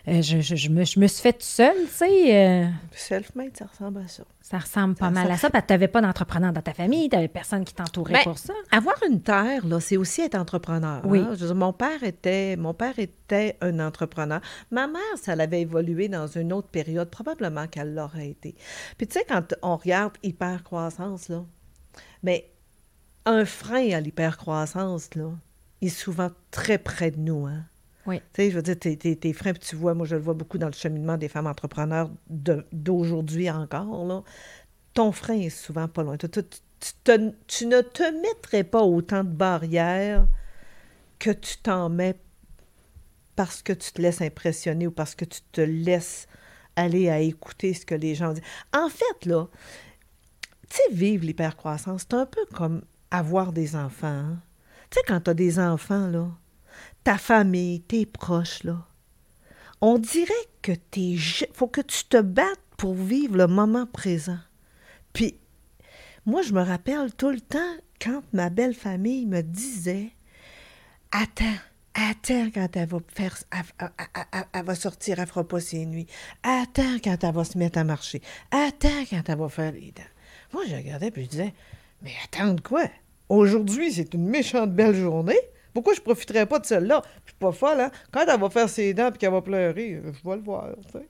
euh, je, je- je me, je me suis faite seule, tu sais. euh, Self-made, ça ressemble à ça. ça ressemble pas Ça mal à ça, parce que tu n'avais pas d'entrepreneur dans ta famille, tu n'avais personne qui t'entourait Ben, pour ça. Avoir une terre, là, c'est aussi être entrepreneur. Oui. hein. Je veux dire, mon père était, mon père était un entrepreneur. Ma mère, ça l'avait évolué dans une autre période, probablement qu'elle l'aurait été. Puis tu sais, quand on regarde hypercroissance, là, mais un frein à l'hypercroissance, là, est souvent très près de nous, hein. Tu sais, je veux dire, tes, tes- freins, puis tu vois, moi, je le vois beaucoup dans le cheminement des femmes entrepreneurs d'aujourd'hui encore. Ton frein est souvent pas loin. Tu, tu- tu tu ne te mettrais pas autant de barrières que tu t'en mets parce que tu te laisses impressionner ou parce que tu te laisses aller à écouter ce que les gens disent. En fait, là, tu sais, vivre l'hypercroissance, c'est un peu comme avoir des enfants. hein. Tu sais, quand tu as des enfants, là, ta famille, tes proches, là, on dirait que t'es... faut que tu te battes pour vivre le moment présent. Puis, moi, je me rappelle tout le temps quand ma belle famille me disait Attends, Attends quand elle va faire. Elle, elle- sortir, elle fera pas ses nuits. Attends quand elle va se mettre à marcher. Attends quand elle va faire les dents. Moi, je regardais puis je disais, mais attendre quoi? Aujourd'hui, c'est une méchante belle journée. Pourquoi je profiterais pas de celle-là? Je suis pas folle, hein? Quand elle va faire ses dents puis qu'elle va pleurer, je vais le voir, tu sais.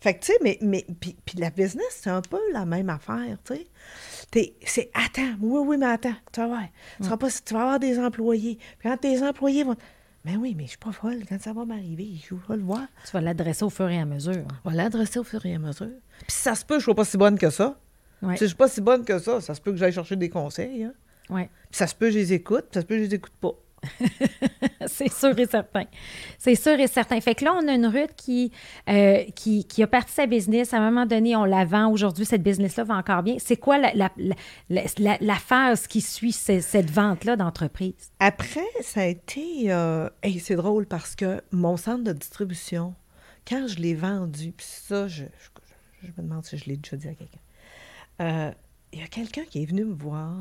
Fait que, tu sais, mais, mais puis, puis la business, c'est un peu la même affaire, tu sais. C'est attends, oui, oui, mais attends, tu vas voir. Tu, seras pas, tu vas avoir des employés. Puis quand tes employés vont. Mais oui, mais je suis pas folle. Quand ça va m'arriver, je vais le voir. Tu vas l'adresser au fur et à mesure. On va l'adresser au fur et à mesure. Puis si ça se peut, je sois pas si bonne que ça. Si je suis pas si bonne que ça, ça se peut que j'aille chercher des conseils. Hein. Oui. Puis ça se peut, je les écoute, puis ça se peut, je les écoute pas. (laughs) C'est sûr et certain. C'est sûr et certain. Fait que là, on a une Ruth qui, euh, qui, qui a parti sa business. À un moment donné, on la vend. Aujourd'hui, cette business-là va encore bien. C'est quoi la, phase qui suit ce- cette vente-là d'entreprise? Après, ça a été. euh, c'est drôle parce que mon centre de distribution, quand je l'ai vendu, puis ça, je me demande si je l'ai déjà dit à quelqu'un. Euh, Il y a quelqu'un qui est venu me voir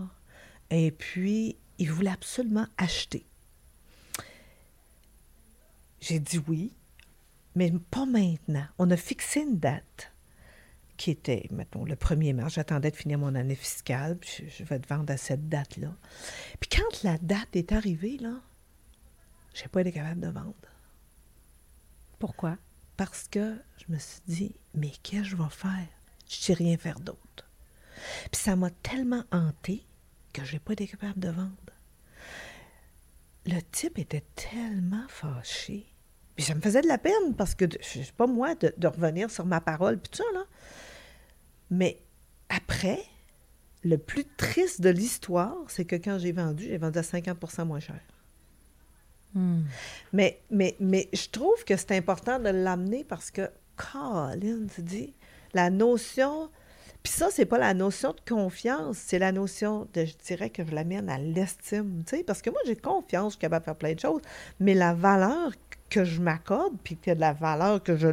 et puis il voulait absolument acheter. J'ai dit oui, mais pas maintenant. On a fixé une date qui était, mettons, le 1er mars. J'attendais de finir mon année fiscale, puis je, je vais te vendre à cette date-là. Puis quand la date est arrivée, là, j'ai pas été capable de vendre. Pourquoi? Parce que je me suis dit, mais qu'est-ce que je vais faire? Je sais rien faire d'autre. Puis ça m'a tellement hanté que j'ai pas été capable de vendre. Le type était tellement fâché. Puis ça me faisait de la peine parce que je sais pas moi de, de revenir sur ma parole puis tout ça là. Mais après, le plus triste de l'histoire, c'est que quand j'ai vendu, j'ai vendu à 50% moins cher. Hmm. Mais, mais, mais je trouve que c'est important de l'amener parce que, Colin, tu dis, la notion. Puis ça, c'est pas la notion de confiance, c'est la notion de, je dirais que je l'amène à l'estime, tu sais, parce que moi, j'ai confiance, je suis capable de faire plein de choses, mais la valeur que je m'accorde, puis que la valeur que je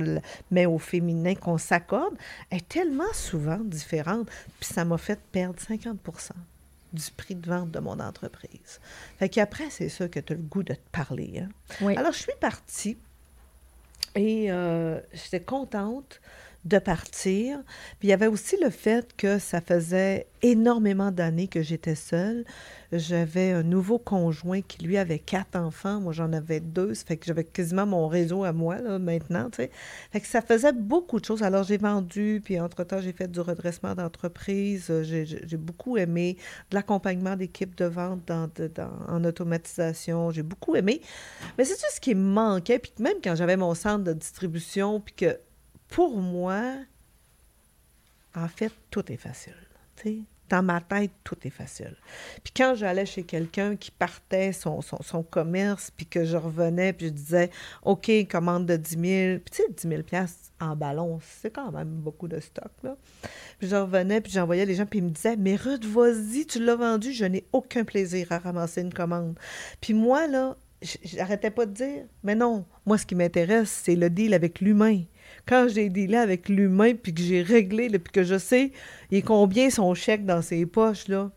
mets au féminin, qu'on s'accorde, est tellement souvent différente. Puis ça m'a fait perdre 50% du prix de vente de mon entreprise. Fait qu'après, c'est sûr que tu as le goût de te parler. Hein? Oui. Alors, je suis partie et euh, j'étais contente de partir. Puis il y avait aussi le fait que ça faisait énormément d'années que j'étais seule. J'avais un nouveau conjoint qui, lui, avait quatre enfants. Moi, j'en avais deux. Ça fait que j'avais quasiment mon réseau à moi, là, maintenant, tu sais. Fait que ça faisait beaucoup de choses. Alors, j'ai vendu, puis entre-temps, j'ai fait du redressement d'entreprise. Euh, J'ai beaucoup aimé de l'accompagnement d'équipes de vente dans, en automatisation. J'ai beaucoup aimé. Mais c'est tout ce qui me manquait. Puis même quand j'avais mon centre de distribution, puis que pour moi, en fait, tout est facile. Dans ma tête, tout est facile. Puis quand j'allais chez quelqu'un qui partait son, commerce, puis que je revenais, puis je disais, OK, commande de 10 000, puis tu sais, 10 000 piastres en ballon, c'est quand même beaucoup de stock, là. Puis je revenais, puis j'envoyais les gens, puis ils me disaient, mais Ruth, vas-y, tu l'as vendu, je n'ai aucun plaisir à ramasser une commande. Puis moi, là, j'arrêtais pas de dire, mais non, moi, ce qui m'intéresse, c'est le deal avec l'humain. Quand j'ai dealé avec l'humain, puis que j'ai réglé, puis que je sais est combien son chèque dans ses poches, là,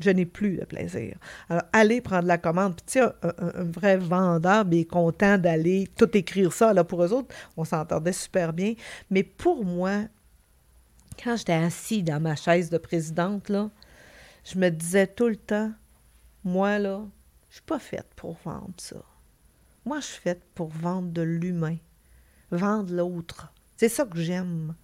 je n'ai plus de plaisir. Alors, allez prendre la commande. Puis, tu sais, un, vrai vendeur, bien, est content d'aller tout écrire ça. Là, pour eux autres, on s'entendait super bien. Mais pour moi, quand j'étais assis dans ma chaise de présidente, je me disais tout le temps, moi, là, je suis pas faite pour vendre ça. Moi, je suis faite pour vendre de l'humain, vendre l'autre. C'est ça que j'aime.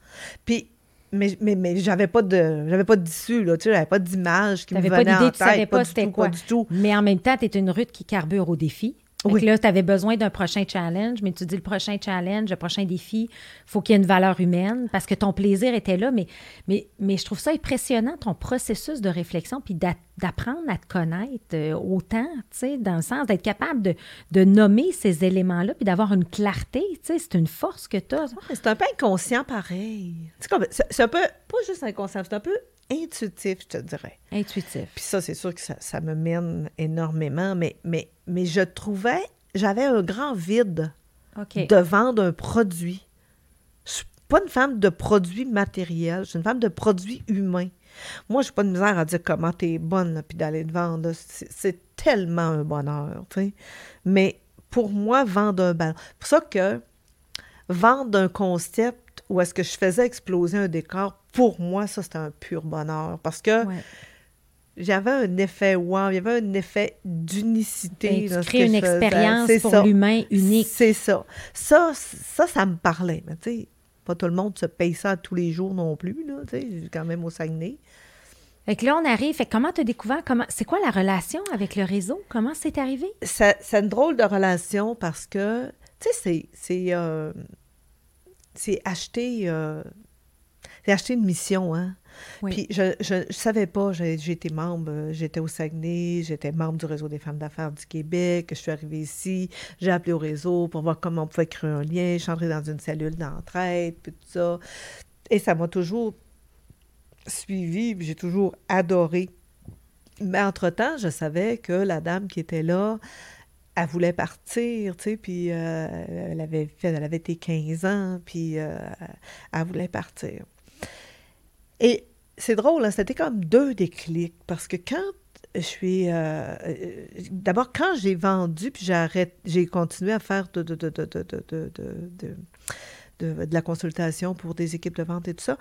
Puis, mais, mais, mais j'avais pas de j'avais pas d'issue, là, tu sais, j'avais pas d'image qui me T'avais pas venait en d'idée, tu tête. savais pas du c'était quoi. Pas du tout. Mais en même temps, tu es une Ruth qui carbure au défi. Fait Oui. là, tu avais besoin d'un prochain challenge, mais tu dis le prochain challenge, le prochain défi, faut qu'il y ait une valeur humaine parce que ton plaisir était là. Mais, mais, mais je trouve ça impressionnant, ton processus de réflexion, puis d'a- d'apprendre à te connaître euh, autant, tu sais, dans le sens d'être capable de, de nommer ces éléments-là, puis d'avoir une clarté, tu sais, c'est une force que tu as. Ouais, C'est un peu inconscient pareil. C'est comme c'est c'est un peu pas juste inconscient, c'est un peu intuitif, je te dirais. Intuitif. Puis ça, c'est sûr que ça, ça me mène énormément, mais, mais, mais je trouvais, j'avais un grand vide de vendre un produit. Je suis pas une femme de produits matériels, je suis une femme de produits humains. Moi, je n'ai pas de misère à dire comment tu es bonne, là, puis d'aller te vendre. c'est tellement un bonheur, tu sais. Mais pour moi, vendre un ballon. C'est pour ça que vendre un concept où est-ce que je faisais exploser un décor, pour moi, ça, c'était un pur bonheur. Parce que Ouais. j'avais un effet wow, il y avait un effet d'unicité. Tu crées une expérience pour l'humain unique. C'est ça. Ça, ça, ça me parlait. Mais tu sais, pas tout le monde se paye ça tous les jours non plus, là, tu sais, quand même au Saguenay. Fait que là, on arrive. Fait que comment tu as découvert? Comment, c'est quoi la relation avec le réseau? Comment c'est arrivé? C'est une drôle de relation parce que, tu sais, c'est- c'est... euh, c'est acheter... euh, acheter une mission, hein? Oui. Puis je, je, je savais pas, été membre, euh, j'étais au Saguenay, j'étais membre du réseau des femmes d'affaires du Québec, je suis arrivée ici, j'ai appelé au réseau pour voir comment on pouvait créer un lien, je suis entrée dans une cellule d'entraide, puis tout ça. Et ça m'a toujours suivi, puis j'ai toujours adoré. Mais entre-temps, je savais que la dame qui était là, elle voulait partir, tu sais, puis euh, elle avait fait, elle avait été 15 ans, puis euh, elle voulait partir. Et c'est drôle, hein, c'était comme deux déclics, parce que quand je suis... euh, D'abord, quand j'ai vendu, puis j'ai continué à faire de, de, la consultation pour des équipes de vente et tout ça,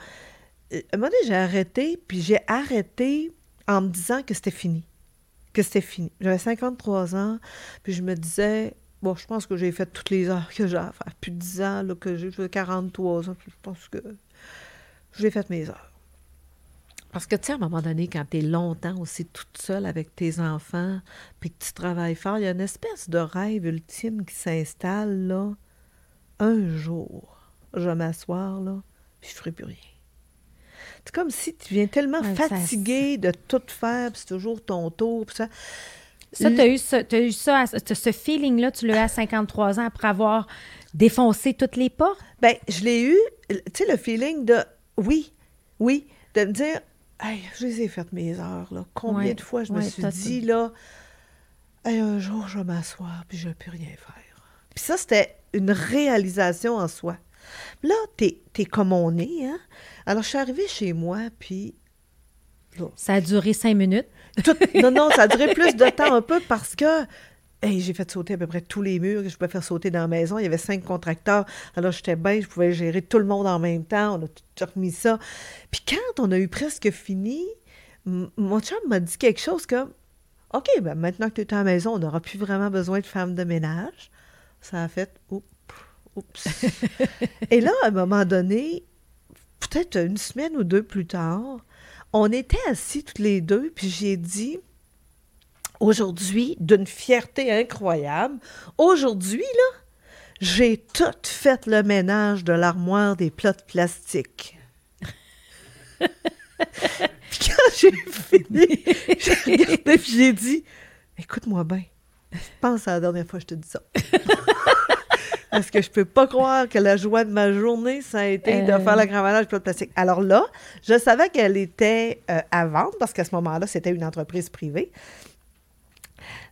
à un moment donné, j'ai arrêté, puis j'ai arrêté en me disant que c'était fini. Que c'était fini. J'avais 53 ans, puis je me disais, bon, je pense que j'ai fait toutes les heures que j'ai à faire. Plus de 10 ans, là, que j'ai fait 43 ans, puis je pense que j'ai fait mes heures. Parce que, tu sais, à un moment donné, quand tu longtemps aussi toute seule avec tes enfants, puis que tu travailles fort, il y a une espèce de rêve ultime qui s'installe, là. Un jour, je vais m'asseoir, là, puis je ferai plus rien. C'est comme si tu viens tellement Ouais, ça- fatigué de tout faire, puis c'est toujours ton tour, puis ça. Ça, tu as eu, ça, t'as eu ça, ce feeling-là, tu l'as eu à 53 ans après avoir défoncé toutes les portes? Ben, je l'ai eu, tu sais, le feeling de oui, oui, de me dire, hey, je les ai faites mes heures, là. Combien Ouais, de fois je me suis dit, là, hey, un jour, je vais m'asseoir, puis je ne vais plus rien faire. Puis ça, c'était une réalisation en soi. Là, t'es es comme on est, hein? Alors, je suis arrivée chez moi, puis Ça a duré cinq minutes. tout- (laughs) non, non, ça a duré plus de temps un peu parce que hey, j'ai fait sauter à peu près tous les murs que je pouvais faire sauter dans la maison. Il y avait cinq contracteurs. Alors, j'étais bien, je pouvais gérer tout le monde en même temps. On a tout remis ça. Puis quand on a eu presque fini, mon chum m'a dit quelque chose comme OK, ben maintenant que tu es à la maison, on n'aura plus vraiment besoin de femmes de ménage. Ça a fait oups, oups. (laughs) Et là, à un moment donné, peut-être une semaine ou deux plus tard, on était assis toutes les deux, puis j'ai dit, aujourd'hui, d'une fierté incroyable, aujourd'hui, là, j'ai tout fait le ménage de l'armoire des plats de plastique. (laughs) puis quand j'ai fini, j'ai regardé, puis j'ai dit, écoute-moi bien, pense à la dernière fois que je te dis ça. (laughs) Parce que je peux pas croire que la joie de ma journée, ça a été de Euh. faire l'agravage de plat de plastique. Alors là, je savais qu'elle était euh, à vendre parce qu'à ce moment-là, c'était une entreprise privée.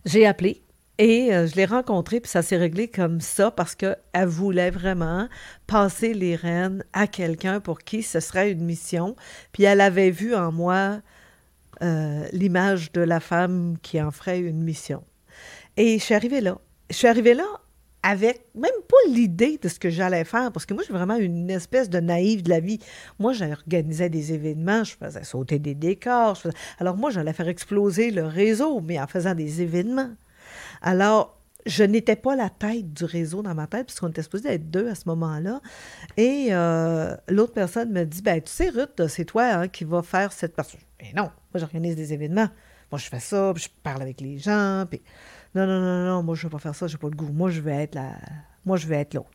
J'ai appelé et euh, je l'ai rencontrée, puis ça s'est réglé comme ça parce qu'elle voulait vraiment passer les rênes à quelqu'un pour qui ce serait une mission. Puis elle avait vu en moi euh, l'image de la femme qui en ferait une mission. Et je suis arrivée là. Je suis arrivée là avec même pas l'idée de ce que j'allais faire, parce que moi, suis vraiment une espèce de naïve de la vie. Moi, j'organisais des événements, je faisais sauter des décors. je faisais- Alors moi, j'allais faire exploser le réseau, mais en faisant des événements. Alors, je n'étais pas la tête du réseau dans ma tête, puisqu'on était supposé être deux à ce moment-là. Et euh, l'autre personne me dit, ben tu sais, Ruth, c'est toi hein, qui va faire cette personne. Mais non, moi, j'organise des événements. Moi, je fais ça, puis je parle avec les gens, puis non, non, non, non, moi, je ne veux pas faire ça, j'ai pas le goût. Moi, je veux être la... Moi, je veux être l'autre.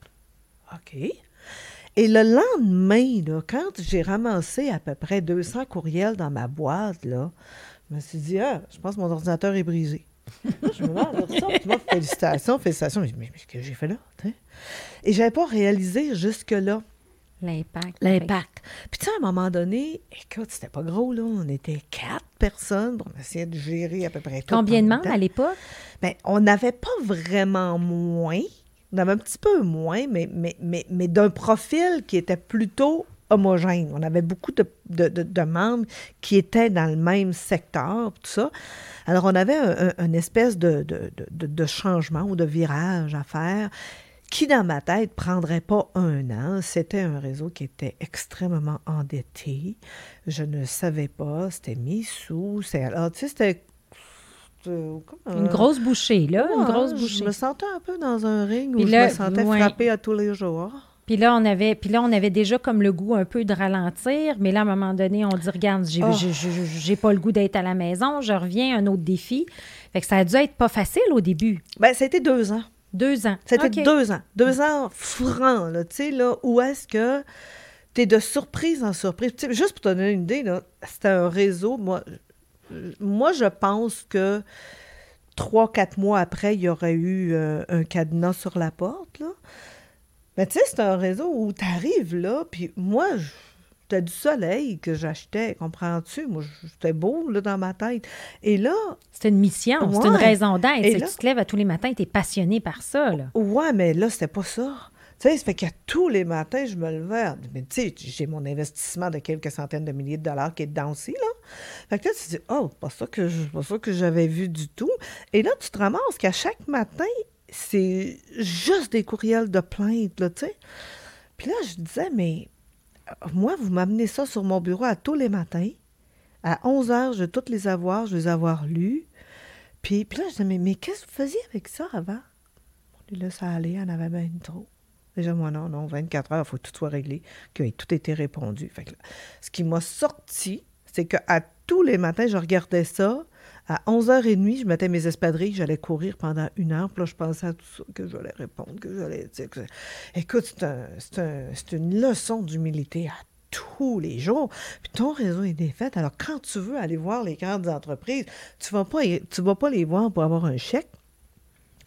OK. Et le lendemain, quand j'ai ramassé à peu près 200 courriels dans ma boîte, là, je me suis dit, ah, je pense que mon ordinateur est brisé. (laughs) Je me dire ça. puis moi, félicitations, félicitations. Mais, mais, mais qu'est-ce que j'ai fait là? Et je n'avais pas réalisé jusque-là L'impact. l'impact. Puis tu sais, à un moment donné, écoute, c'était pas gros, là. On était quatre personnes. On essayait de gérer à peu près tout. Combien de membres à l'époque? Ben, on n'avait pas vraiment moins. On avait un petit peu moins, mais, mais, mais, mais d'un profil qui était plutôt homogène. On avait beaucoup de, de, de, membres qui étaient dans le même secteur, tout ça. Alors, on avait un, espèce de, de, changement ou de virage à faire qui, dans ma tête, prendrait pas un an. C'était un réseau qui était extrêmement endetté. Je ne savais pas, c'était mis sous. Alors, tu sais, c'était une grosse bouchée, là, une grosse bouchée. Je me sentais un peu dans un ring où je me sentais frappée à tous les jours. Puis là, on avait, puis là, on avait déjà comme le goût un peu de ralentir, mais là, à un moment donné, on dit regarde, j'ai, oh. pas le goût d'être à la maison, je reviens, un autre défi. Fait que ça a dû être pas facile au début. Bien, ça a été deux ans. Deux ans. C'était deux ans. Deux ans francs, là, tu sais, là, où est-ce que tu es de surprise en surprise? juste pour te donner une idée, c'était un réseau, moi, moi, je pense que trois, quatre mois après, il y aurait eu euh, un cadenas sur la porte, là. Mais tu sais, c'est un réseau où tu arrives là, puis moi, c'était du soleil que j'achetais, comprends-tu? Moi, c'était beau, là, dans ma tête. Et là... C'est une mission, c'est une raison d'être. Tu te lèves à tous les matins, tu es passionné par ça, là. Ouais, mais là, c'était pas ça. Tu sais, ça fait que tous les matins, je me levais. Mais tu sais, j'ai mon investissement de quelques centaines de milliers de dollars qui est dedans aussi, là. Fait que là, tu te dis, oh, pas ça que, pas ça que j'avais vu du tout. Et là, tu te ramasses qu'à chaque matin, c'est juste des courriels de plainte, là, tu sais. Puis là, je disais, mais moi, vous m'amenez ça sur mon bureau à tous les matins. À 11 heures, je vais toutes les avoir, je vais les avoir lus. Puis, là, je disais, mais, mais qu'est-ce que vous faisiez avec ça avant? On les laissait aller, on avait bien trop. Déjà, moi, non, non, 24 heures, il faut que tout soit réglé, que tout été répondu. Ce qui m'a sorti, c'est qu'à tous les matins, je regardais ça. À 11h30, je mettais mes espadrilles, j'allais courir pendant une heure. Puis là, je pensais à tout ça, que j'allais répondre, que j'allais dire. Écoute, c'est une leçon d'humilité à tous les jours. Puis ton réseau est défait. Alors, quand tu veux aller voir les grandes entreprises, tu ne vas, vas pas les voir pour avoir un chèque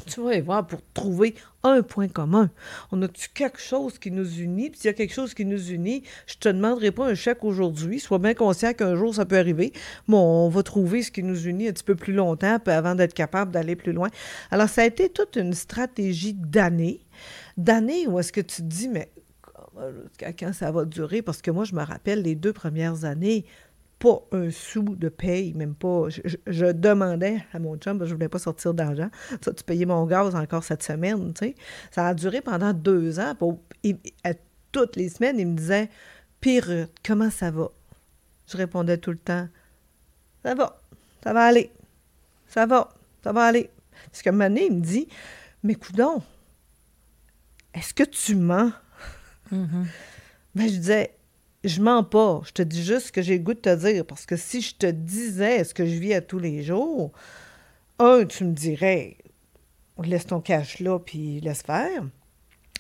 tu vas y voir pour trouver un point commun. On a-tu quelque chose qui nous unit? Puis s'il y a quelque chose qui nous unit, je te demanderai pas un chèque aujourd'hui. Sois bien conscient qu'un jour, ça peut arriver. Bon, on va trouver ce qui nous unit un petit peu plus longtemps avant d'être capable d'aller plus loin. Alors, ça a été toute une stratégie d'années. D'années où est-ce que tu te dis, mais quand ça va durer? Parce que moi, je me rappelle les deux premières années, pas un sou de paye, même pas. Je, demandais à mon chum, je voulais pas sortir d'argent. Ça, tu payais mon gaz encore cette semaine, tu sais. Ça a duré pendant deux ans. Pour, à toutes les semaines, il me disait Pire, comment ça va? Je répondais tout le temps Ça va, ça va aller. Ça va, ça va aller. Parce que un il me dit Mais coudon, est-ce que tu mens? Mm-hmm. Ben, je disais je mens pas. Je te dis juste ce que j'ai le goût de te dire. Parce que si je te disais ce que je vis à tous les jours, un, tu me dirais, laisse ton cash là, puis laisse faire.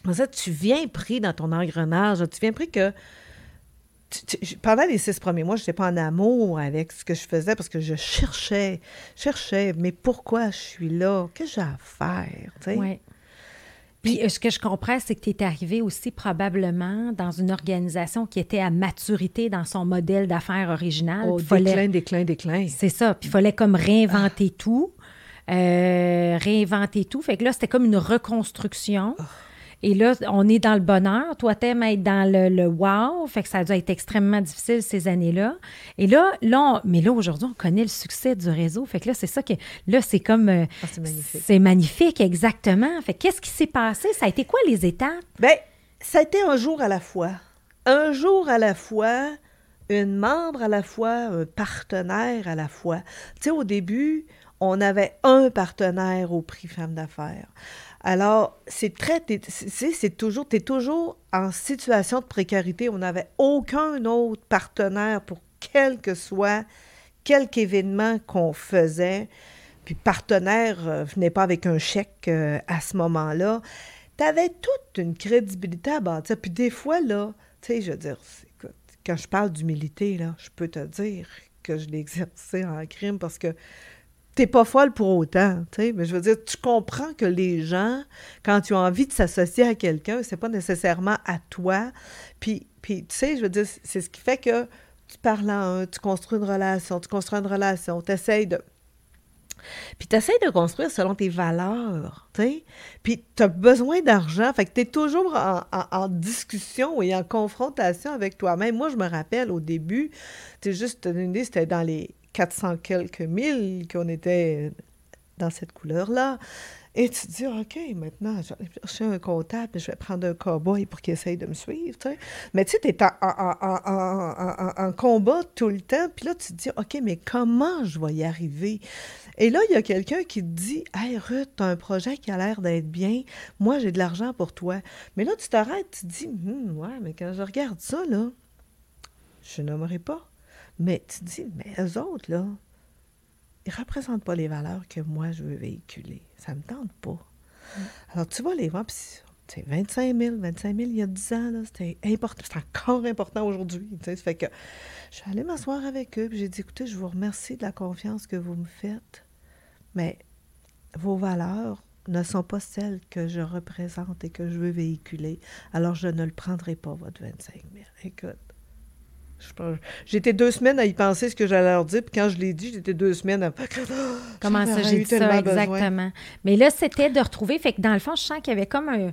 Mais ça, tu viens pris dans ton engrenage. Tu viens pris que. pendant les six premiers mois, je n'étais pas en amour avec ce que je faisais parce que je cherchais, cherchais, mais pourquoi je suis là? Que j'ai à faire? Puis euh, ce que je comprends, c'est que tu es arrivé aussi probablement dans une organisation qui était à maturité dans son modèle d'affaires original. Oh, déclin, déclin, déclin. C'est ça. Puis il fallait comme réinventer tout. Euh, réinventer tout. Fait que là, c'était comme une reconstruction. Oh. Et là, on est dans le bonheur. Toi, t'aimes être dans le, le, wow. Fait que ça a dû être extrêmement difficile ces années-là. Et là, là mais là, aujourd'hui, on connaît le succès du réseau. Fait que là, c'est ça que. Là, c'est comme. Euh, ah, c'est magnifique. C'est magnifique, exactement. Fait qu'est-ce qui s'est passé? Ça a été quoi les étapes? Bien, ça a été un jour à la fois. Un jour à la fois, une membre à la fois, un partenaire à la fois. Tu sais, au début, on avait un partenaire au prix Femmes d'affaires. Alors, c'est très. C'est toujours. Tu es toujours en situation de précarité. On n'avait aucun autre partenaire pour quel que soit quelque événement qu'on faisait. Puis, partenaire euh, venait pas avec un chèque euh, à ce moment-là. Tu avais toute une crédibilité à bâtir. Puis, des fois, là, tu sais, je veux dire, quand je parle d'humilité, là, je peux te dire que je l'ai exercé en crime parce que t'es pas folle pour autant, tu mais je veux dire, tu comprends que les gens, quand tu as envie de s'associer à quelqu'un, c'est pas nécessairement à toi. Puis, puis tu sais, je veux dire, c'est ce qui fait que tu parles en un, tu construis une relation, tu construis une relation, tu essayes de, Puis tu essaies de construire selon tes valeurs, tu sais. Puis tu as besoin d'argent, fait que tu es toujours en, discussion et en confrontation avec toi-même. Moi, je me rappelle au début, tu juste une idée, dans les 400 quelques mille qu'on était dans cette couleur-là. Et tu te dis, OK, maintenant, je vais chercher un comptable, je vais prendre un cowboy pour qu'il essaye de me suivre. Mais tu sais, tu es en, combat tout le temps. Puis là, tu te dis, OK, mais comment je vais y arriver? Et là, il y a quelqu'un qui te dit, Hey, Ruth, tu as un projet qui a l'air d'être bien. Moi, j'ai de l'argent pour toi. Mais là, tu t'arrêtes, tu te dis, hum, ouais, mais quand je regarde ça, là, je nommerai pas. Mais tu te dis, mais eux autres, là, ils ne représentent pas les valeurs que moi, je veux véhiculer. Ça ne me tente pas. Mm. Alors, tu vas les voir, puis c'est 25 000, 25 000 il y a 10 ans, c'était important. C'est encore important aujourd'hui. Ça fait que je suis allée m'asseoir avec eux, puis j'ai dit, écoutez, je vous remercie de la confiance que vous me faites, mais vos valeurs ne sont pas celles que je représente et que je veux véhiculer. Alors, je ne le prendrai pas, votre 25 000. Écoute, J'étais deux semaines à y penser ce que j'allais leur dire, puis quand je l'ai dit, j'étais deux semaines à. Comment ça, j'ai dit ça, exactement. Mais là, c'était de retrouver. Fait que dans le fond, je sens qu'il y avait comme un,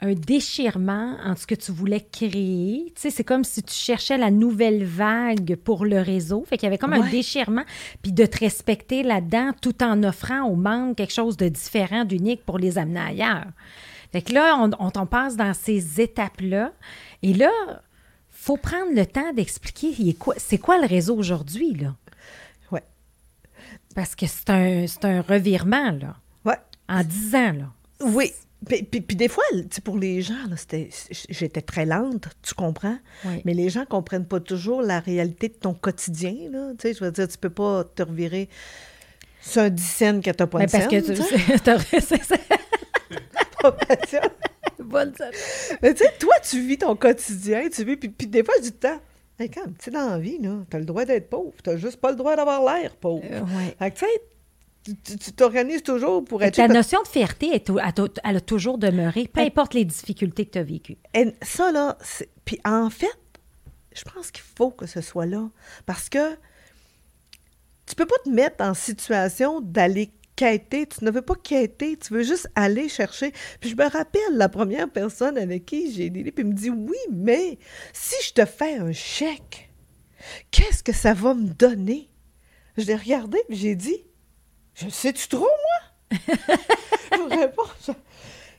un, déchirement entre ce que tu voulais créer. Tu sais, c'est comme si tu cherchais la nouvelle vague pour le réseau. Fait qu'il y avait comme un déchirement, puis de te respecter là-dedans tout en offrant aux membres quelque chose de différent, d'unique pour les amener ailleurs. Fait que là, on, on t'en passe dans ces étapes-là. Et là, faut prendre le temps d'expliquer c'est quoi, le réseau aujourd'hui, là? Oui. Parce que c'est un, un revirement, là. Oui. En dix ans, là. Oui. Puis, puis, des fois, pour les gens, j'étais très lente, tu comprends? Oui. Mais les gens ne comprennent pas toujours la réalité de ton quotidien. Là. Je veux dire, tu peux pas te revirer sur un dix que tu n'as pas Mais parce que tu, (laughs) (laughs) Mais tu sais, tu vis ton quotidien, tu vis, puis, puis des fois, je dis temps, hey, quand tu dans la vie, tu as le droit d'être pauvre, tu juste pas le droit d'avoir l'air pauvre. Euh, ouais. Fait que, tu sais, tu t'organises toujours pour être... Ta notion de fierté, elle, a toujours demeuré, peu importe les difficultés que tu as vécues. Et ça, là, puis en fait, je pense qu'il faut que ce soit là. Parce que tu peux pas te mettre en situation d'aller quêter, tu ne veux pas quêter, tu veux juste aller chercher. Puis je me rappelle la première personne avec qui j'ai dit, puis il me dit Oui, mais si je te fais un chèque, qu'est-ce que ça va me donner? Je l'ai regardé, puis j'ai dit Je sais-tu trop, moi? (laughs) je réponds.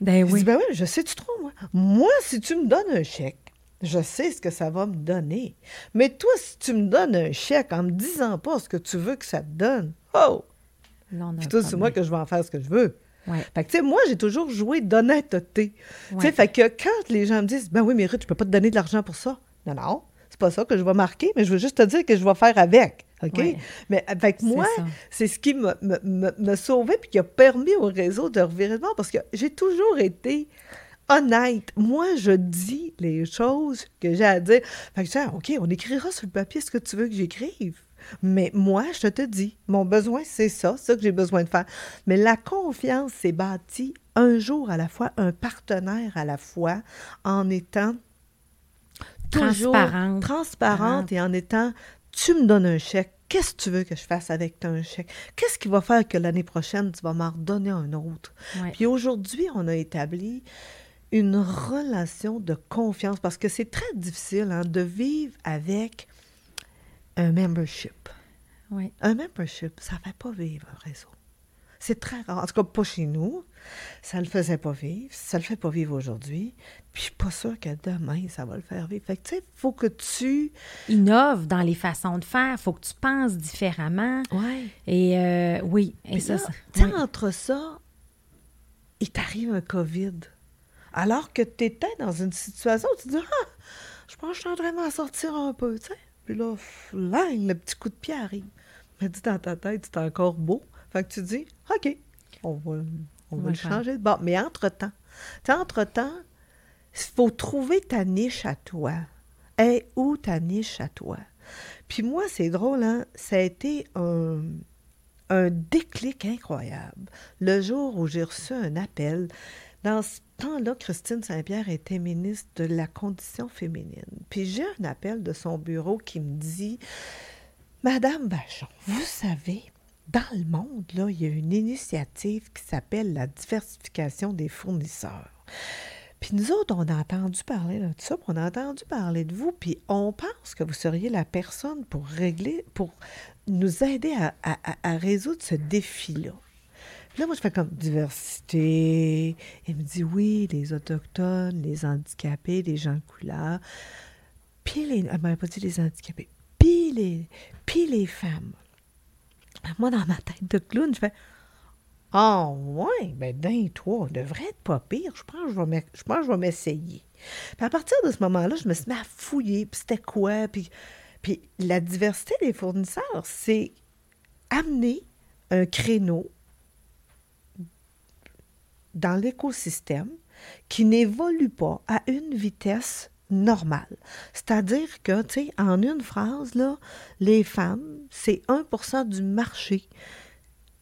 Ben oui. ben oui, je sais-tu trop, moi? Moi, si tu me donnes un chèque, je sais ce que ça va me donner. Mais toi, si tu me donnes un chèque en me disant pas ce que tu veux que ça te donne, oh! Puis tout, c'est moi que je vais en faire ce que je veux. Fait que, tu sais, moi, j'ai toujours joué d'honnêteté. Tu sais, fait que quand les gens me disent, ben oui, mais Ruth, je peux pas te donner de l'argent pour ça. Non, non, c'est pas ça que je vais marquer, mais je veux juste te dire que je vais faire avec. OK? Mais avec moi, c'est ce qui me, me, sauvait puis qui a permis au réseau de revirer parce que j'ai toujours été honnête. Moi, je dis les choses que j'ai à dire. Fait que, tu OK, on écrira sur le papier ce que tu veux que j'écrive. Mais moi, je te dis, mon besoin, c'est ça, ça que j'ai besoin de faire. Mais la confiance s'est bâtie un jour à la fois, un partenaire à la fois, en étant transparente, transparente et en étant, tu me donnes un chèque, qu'est-ce que tu veux que je fasse avec ton chèque? Qu'est-ce qui va faire que l'année prochaine, tu vas m'en redonner un autre? Puis aujourd'hui, on a établi une relation de confiance parce que c'est très difficile hein, de vivre avec un membership. Oui. Un membership, ça ne fait pas vivre un réseau. C'est très rare. En tout cas, pas chez nous. Ça ne le faisait pas vivre. Ça ne le fait pas vivre aujourd'hui. Puis je suis pas sûre que demain, ça va le faire vivre. Fait que, tu sais, il faut que tu... Innoves dans les façons de faire. Il faut que tu penses différemment. Ouais. Et euh, oui. Et ça, tu sais, entre ça, il t'arrive un COVID. Alors que tu étais dans une situation où tu dis, ah, je pense que je suis en train de sortir un peu, tu sais. Puis là, le petit coup de pied arrive. Mais dis dans ta tête, c'est encore beau. Fait que tu dis, OK, on va, on va le changer de bord. Mais entre-temps, entre-temps, il faut trouver ta niche à toi. Et où ta niche à toi? Puis moi, c'est drôle, hein? Ça a été un, un déclic incroyable. Le jour où j'ai reçu un appel, dans ce temps-là, Christine Saint-Pierre était ministre de la condition féminine. Puis j'ai un appel de son bureau qui me dit Madame Bachon, vous savez, dans le monde, là, il y a une initiative qui s'appelle la diversification des fournisseurs. Puis nous autres, on a entendu parler de ça, on a entendu parler de vous, puis on pense que vous seriez la personne pour régler, pour nous aider à, résoudre ce défi-là. Là, moi, je fais comme diversité. Il me dit oui, les Autochtones, les handicapés, les gens de couleur. Puis les. Elle m'avait pas dit les handicapés. Puis les, puis les femmes. Moi, dans ma tête de clown, je fais ah, ouais, ben d'un, toi, on devrait être pas pire. Je pense que je vais m'essayer. Puis à partir de ce moment-là, je me suis mis à fouiller, puis c'était quoi, puis, puis la diversité des fournisseurs, c'est amener un créneau dans l'écosystème qui n'évolue pas à une vitesse normale. C'est-à-dire que, tu sais, en une phrase, là, les femmes, c'est 1% du marché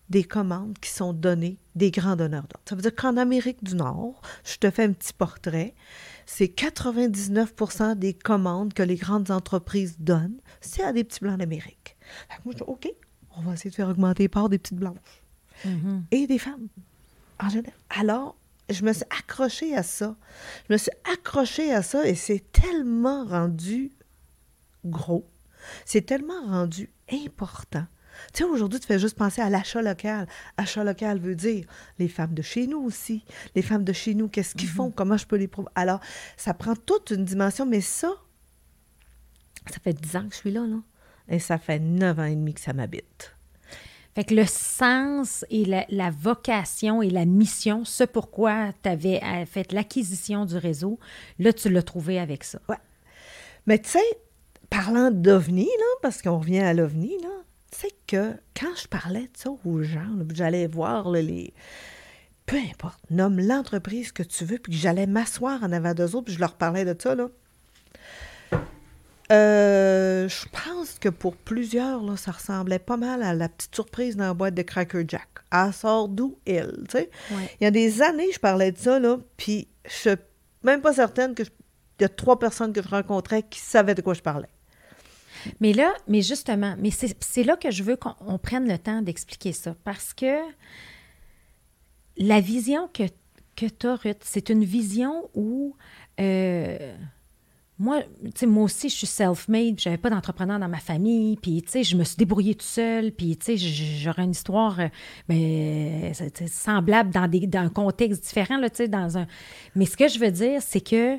des commandes qui sont données des grands donneurs d'ordre. Ça veut dire qu'en Amérique du Nord, je te fais un petit portrait, c'est 99% des commandes que les grandes entreprises donnent, c'est à des petits blancs d'Amérique. Moi, je dis, OK, on va essayer de faire augmenter les parts des petites blanches mm-hmm. et des femmes en général. Alors, je me suis accrochée à ça. Je me suis accrochée à ça et c'est tellement rendu gros, c'est tellement rendu important tu sais, aujourd'hui, tu fais juste penser à l'achat local. Achat local veut dire les femmes de chez nous aussi. Les femmes de chez nous, qu'est-ce qu'ils font? Mhm. Comment je peux les prouver? Alors, ça prend toute une dimension, mais ça, ça fait dix ans que je suis là, là. Et ça fait neuf ans et demi que ça m'habite. Fait que le sens et la, vocation et la mission, ce pourquoi tu avais euh, fait l'acquisition du réseau, là, tu l'as trouvé avec ça. Ouais. Mais tu sais, parlant d'OVNI, là, parce qu'on revient à l'OVNI, là, tu sais que quand je parlais de ça aux gens, j'allais voir les. Peu importe, nomme l'entreprise que tu veux, puis que j'allais m'asseoir en avant d'eux autres, puis je leur parlais de ça, là. Euh, je pense que pour plusieurs, là, ça ressemblait pas mal à la petite surprise dans la boîte de Cracker Jack. Elle sort d'où, elle, tu sais? Il y a des années, je parlais de ça, là, puis je suis même pas certaine que y a trois personnes que je rencontrais qui savaient de quoi je parlais. Mais là, mais justement, mais c'est là que je veux qu'on prenne le temps d'expliquer ça. Parce que la vision que, que tu as, Ruth, c'est une vision où. Euh, moi, moi aussi, je suis self-made, j'avais pas d'entrepreneur dans ma famille, puis, tu je me suis débrouillée tout seul, puis, tu j'aurais une histoire euh, ben, semblable dans, des, dans un contexte différent, là, tu dans un... Mais ce que je veux dire, c'est que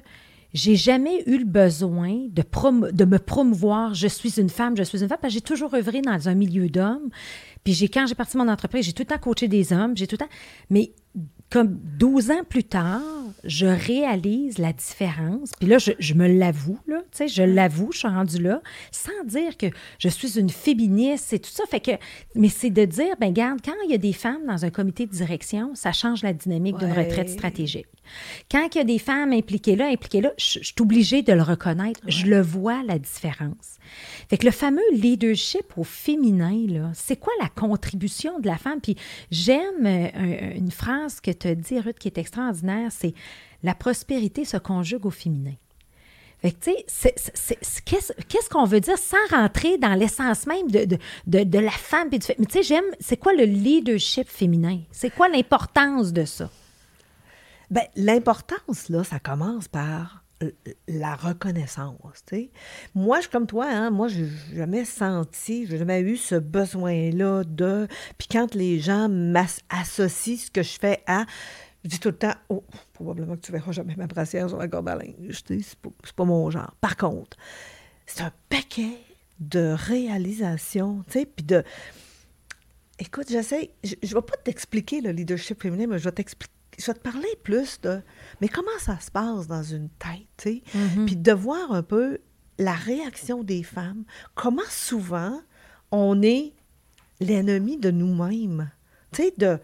j'ai jamais eu le besoin de, de me promouvoir. Je suis une femme, je suis une femme, parce que j'ai toujours œuvré dans un milieu d'hommes. Puis quand j'ai parti mon entreprise, j'ai tout le temps coaché des hommes, j'ai tout le temps. Mais comme 12 ans plus tard, je réalise la différence. Puis là, je, me l'avoue, là, tu sais, je l'avoue, je suis rendue là, sans dire que je suis une féministe et tout ça. Fait que, mais c'est de dire, ben garde, quand il y a des femmes dans un comité de direction, ça change la dynamique d'une retraite stratégique. Quand il y a des femmes impliquées là, impliquées là, je, suis obligée de le reconnaître. Je le vois, la différence. Fait que le fameux leadership au féminin, c'est quoi la contribution de la femme? Puis j'aime euh, une phrase que tu as dit, Ruth, qui est extraordinaire, c'est la prospérité se conjugue au féminin. Fait que, tu sais, qu'est-ce qu'on veut dire sans rentrer dans l'essence même de, la femme? Mais tu sais, j'aime, c'est quoi le leadership féminin? C'est quoi l'importance de ça? Bien, l'importance, là, ça commence par la reconnaissance. sais. Moi, je suis comme toi, hein, moi, je n'ai jamais senti, j'ai jamais eu ce besoin-là de. Puis quand les gens m'associent ce que je fais à. Je dis tout le temps, oh, probablement que tu verras jamais ma brassière sur la corde à linge. C'est pas, pas mon genre. Par contre, c'est un paquet de réalisations, tu sais, puis de. Écoute, j'essaie. Je ne vais pas t'expliquer le leadership féminin, mais je vais t'expliquer je vais te parler plus de mais comment ça se passe dans une tête, tu sais, mm-hmm. puis de voir un peu la réaction des femmes, comment souvent on est l'ennemi de nous-mêmes, tu sais, de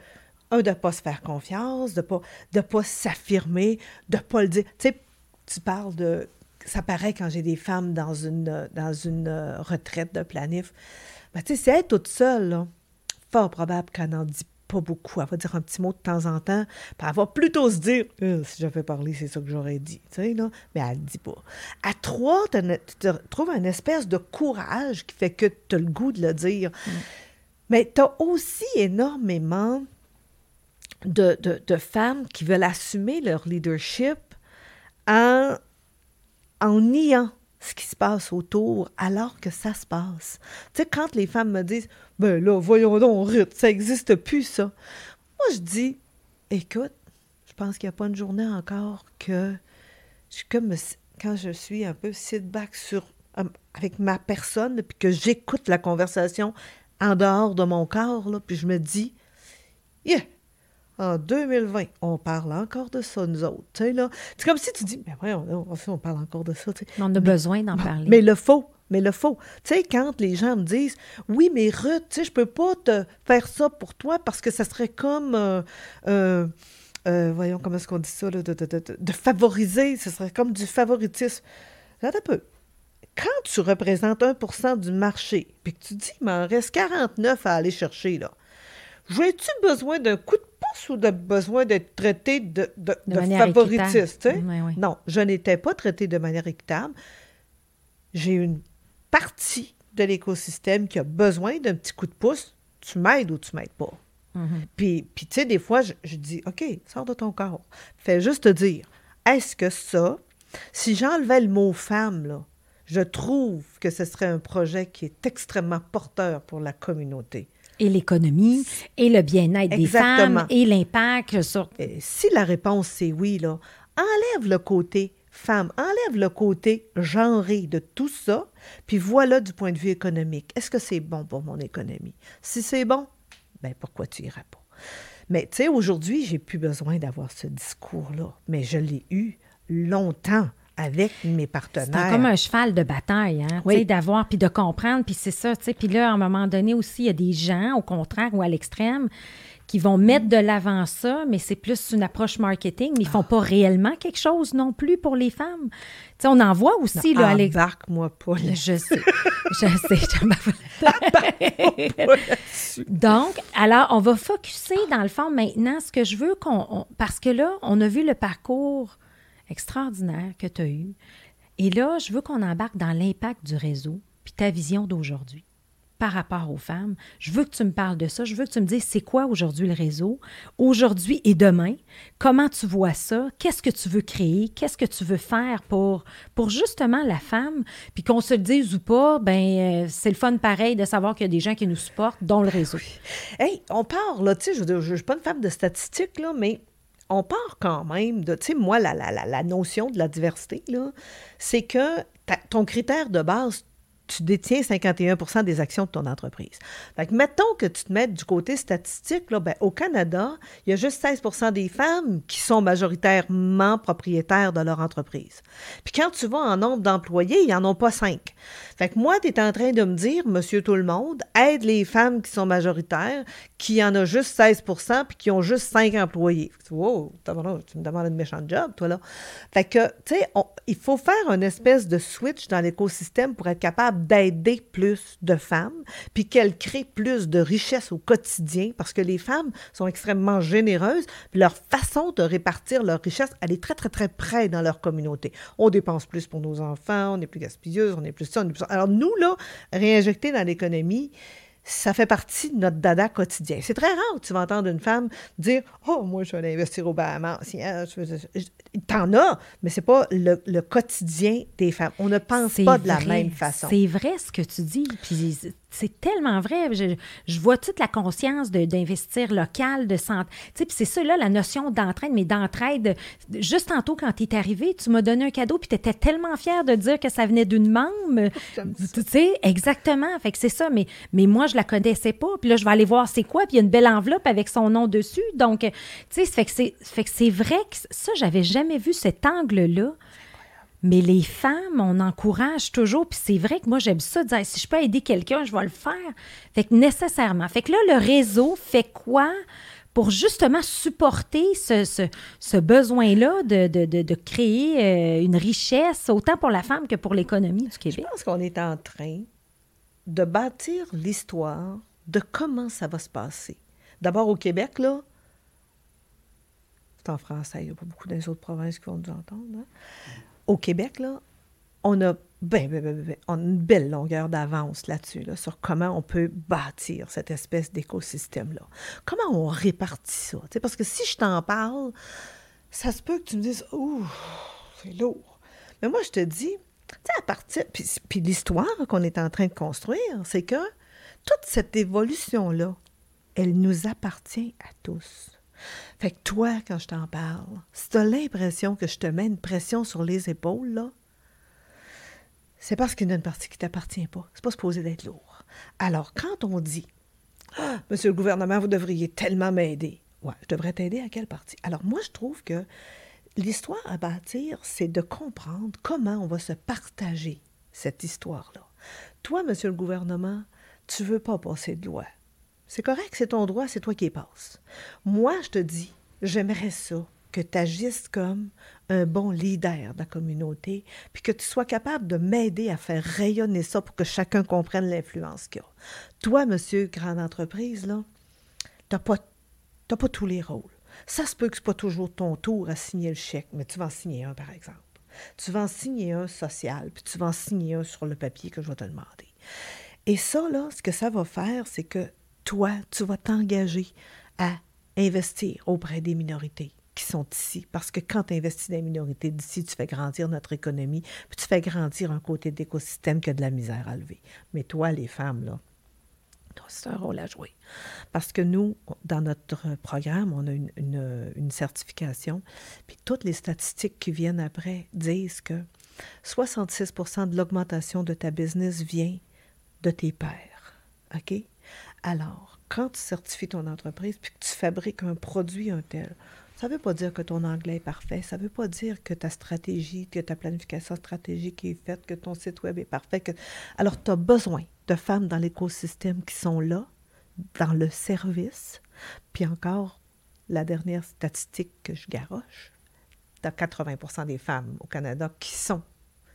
un, de ne pas se faire confiance, de pas, de pas s'affirmer, de ne pas le dire. Tu sais, tu parles de... Ça paraît quand j'ai des femmes dans une, dans une euh, retraite de planif. Ben, tu sais, c'est être toute seule, là, fort probable qu'elle n'en dit pas beaucoup. Elle va dire un petit mot de temps en temps, puis elle va plutôt se dire euh, si j'avais parlé, c'est ça que j'aurais dit. Tu sais, là? Mais elle ne dit pas. À trois, tu trouves un espèce de courage qui fait que tu as le goût de le dire. Mm. Mais tu as aussi énormément de, de, de, femmes qui veulent assumer leur leadership en, en niant ce qui se passe autour alors que ça se passe. Tu sais, quand les femmes me disent Ben là, voyons donc, Ruth, ça n'existe plus, ça. Moi, je dis Écoute, je pense qu'il n'y a pas une journée encore que je suis comme quand je suis un peu sit-back sur avec ma personne, puis que j'écoute la conversation en dehors de mon corps, puis je me dis, yeah, en 2020, on parle encore de ça, nous autres. C'est comme si tu dis, mais ouais, on, on, parle encore de ça. On a besoin d'en parler. Mais le faux, mais le faux. Tu sais, quand les gens me disent, oui, mais Ruth, tu sais, je peux pas te faire ça pour toi parce que ça serait comme, euh, euh, euh, voyons, comment est-ce qu'on dit ça, de, de, favoriser, ce serait comme du favoritisme. Là, un peu quand tu représentes 1% du marché, puis que tu dis, il m'en reste 49 à aller chercher, là, j'ai-tu besoin d'un coup de pouce ou de besoin d'être traité de, de, favoritiste? Non, je n'étais pas traité de manière équitable. J'ai une partie de l'écosystème qui a besoin d'un petit coup de pouce. Tu m'aides ou tu m'aides pas. Mm-hmm. Puis, puis tu sais, des fois, je, je, dis, OK, sors de ton corps. Fais juste te dire, est-ce que ça, si j'enlevais le mot femme, là, je trouve que ce serait un projet qui est extrêmement porteur pour la communauté. Et l'économie, et le bien-être des femmes, et l'impact sur... si la réponse c'est oui, là, enlève le côté femme, enlève le côté genré de tout ça, puis voilà du point de vue économique. Est-ce que c'est bon pour mon économie? Si c'est bon, ben pourquoi tu irais pas? Mais tu sais, aujourd'hui, j'ai plus besoin d'avoir ce discours-là, mais je l'ai eu longtemps avec mes partenaires. C'est comme un cheval de bataille, hein, oui. d'avoir, puis de comprendre, puis c'est ça, tu sais. Puis là, à un moment donné aussi, il y a des gens, au contraire ou à l'extrême, qui vont mettre de l'avant ça, mais c'est plus une approche marketing, mais ils font pas réellement quelque chose non plus pour les femmes. Tu sais, on en voit aussi, non, là, Embarque-moi pas. Je sais, je sais. Donc, alors, on va focuser, dans le fond, maintenant, ce que je veux qu'on... Parce que là, on a vu le parcours extraordinaire que tu as eu. Et là, je veux qu'on embarque dans l'impact du réseau, puis ta vision d'aujourd'hui par rapport aux femmes. Je veux que tu me parles de ça. Je veux que tu me dises c'est quoi aujourd'hui le réseau, aujourd'hui et demain. Comment tu vois ça? Qu'est-ce que tu veux créer? Qu'est-ce que tu veux faire pour, pour justement la femme? Puis qu'on se le dise ou pas, ben euh, c'est le fun pareil de savoir qu'il y a des gens qui nous supportent, dont le réseau. Hey, on parle, là, tu sais, je ne suis pas une femme de statistiques, là, mais on part quand même de, tu sais, moi, la, la, la, notion de la diversité, là, c'est que ton critère de base, tu détiens 51% des actions de ton entreprise. Fait que mettons que tu te mettes du côté statistique, là, ben, au Canada, il y a juste 16% des femmes qui sont majoritairement propriétaires de leur entreprise. Puis quand tu vas en nombre d'employés, il n'y en a pas 5. Fait que moi, tu es en train de me dire, monsieur tout le monde, aide les femmes qui sont majoritaires, qui en a juste 16% puis qui ont juste 5 employés. Wow, tu me demandes une méchante job, toi, là. Fait que, tu sais, il faut faire une espèce de switch dans l'écosystème pour être capable d'aider plus de femmes, puis qu'elles créent plus de richesse au quotidien, parce que les femmes sont extrêmement généreuses, puis leur façon de répartir leur richesse, elle est très, très, très près dans leur communauté. On dépense plus pour nos enfants, on est plus gaspilleuse, on est plus Alors nous, là, réinjecter dans l'économie, ça fait partie de notre dada quotidien. C'est très rare que tu vas entendre une femme dire Oh, moi, je vais investir au Bahamas. T'en as, mais c'est pas le, quotidien des femmes. On ne pense pas de la même façon. C'est vrai ce que tu dis. Puis c'est tellement vrai. Je, vois toute la conscience d'investir local, de santé. Tu sais, c'est ça, là, la notion d'entraide, mais d'entraide. Juste tantôt, quand tu es arrivé, tu m'as donné un cadeau, puis tu étais tellement fière de dire que ça venait d'une membre. (laughs) Tu sais, exactement. Fait que c'est ça. Mais, mais moi, je la connaissais pas. Puis là, je vais aller voir c'est quoi. Puis il y a une belle enveloppe avec son nom dessus. Donc, tu sais, fait que c'est vrai que ça, j'avais jamais vu cet angle-là. Mais les femmes, on encourage toujours, puis c'est vrai que moi, j'aime ça, dire si je peux aider quelqu'un, je vais le faire. Fait que nécessairement. Fait que là, le réseau fait quoi pour justement supporter ce, besoin-là de, de, créer euh, une richesse, autant pour la femme que pour l'économie du Québec? Je pense qu'on est en train de bâtir l'histoire de comment ça va se passer. D'abord au Québec, là, c'est en français, il n'y a pas beaucoup des autres provinces qui vont nous entendre. Hein? Au Québec, là, on a ben, ben, ben, on a une belle longueur d'avance là-dessus, là, sur comment on peut bâtir cette espèce d'écosystème-là. Comment on répartit ça? parce que si je t'en parle, ça se peut que tu me dises, ouh, c'est lourd. Mais moi, je te dis, à partir. Puis l'histoire qu'on est en train de construire, c'est que toute cette évolution-là, elle nous appartient à tous. Fait que toi, quand je t'en parle, si tu as l'impression que je te mets une pression sur les épaules, là, c'est parce qu'il y a une partie qui ne t'appartient pas. C'est pas supposé d'être lourd. Alors, quand on dit ah, Monsieur le gouvernement, vous devriez tellement m'aider. Ouais, je devrais t'aider à quelle partie? Alors, moi, je trouve que l'histoire à bâtir, c'est de comprendre comment on va se partager cette histoire-là. Toi, monsieur le gouvernement, tu veux pas passer de loi. C'est correct, c'est ton droit, c'est toi qui y passes. Moi, je te dis, j'aimerais ça que tu agisses comme un bon leader de la communauté, puis que tu sois capable de m'aider à faire rayonner ça pour que chacun comprenne l'influence qu'il y a. Toi, monsieur grande entreprise, là, tu n'as pas, pas tous les rôles. Ça se peut que ce pas toujours ton tour à signer le chèque, mais tu vas en signer un, par exemple. Tu vas en signer un social, puis tu vas en signer un sur le papier que je vais te demander. Et ça, là, ce que ça va faire, c'est que toi, tu vas t'engager à investir auprès des minorités qui sont ici. Parce que quand tu investis dans les minorités d'ici, tu fais grandir notre économie, puis tu fais grandir un côté d'écosystème qui a de la misère à lever. Mais toi, les femmes, là, c'est un rôle à jouer. Parce que nous, dans notre programme, on a une, certification, puis toutes les statistiques qui viennent après disent que 66% de l'augmentation de ta business vient de tes pairs. OK? Alors, quand tu certifies ton entreprise puis que tu fabriques un produit un tel, ça ne veut pas dire que ton anglais est parfait. Ça ne veut pas dire que ta stratégie, que ta planification stratégique est faite, que ton site web est parfait. Que... Alors, tu as besoin de femmes dans l'écosystème qui sont là, dans le service. Puis encore, la dernière statistique que je garoche, tu as 80 des femmes au Canada qui sont,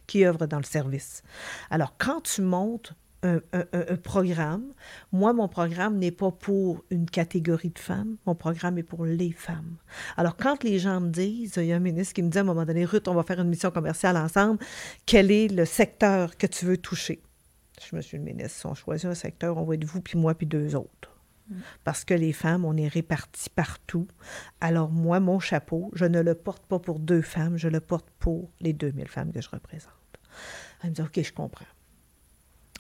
qui œuvrent dans le service. Alors, quand tu montes un, programme. Moi, mon programme n'est pas pour une catégorie de femmes, mon programme est pour les femmes. Alors, quand les gens me disent, il y a un ministre qui me dit à un moment donné, Ruth, on va faire une mission commerciale ensemble, quel est le secteur que tu veux toucher? Je me suis le ministre, si on choisit un secteur, on va être vous, puis moi, puis deux autres. Mm. Parce que les femmes, on est répartis partout. Alors moi, mon chapeau, je ne le porte pas pour deux femmes, je le porte pour les 2000 femmes que je représente. Elle me dit, OK, je comprends.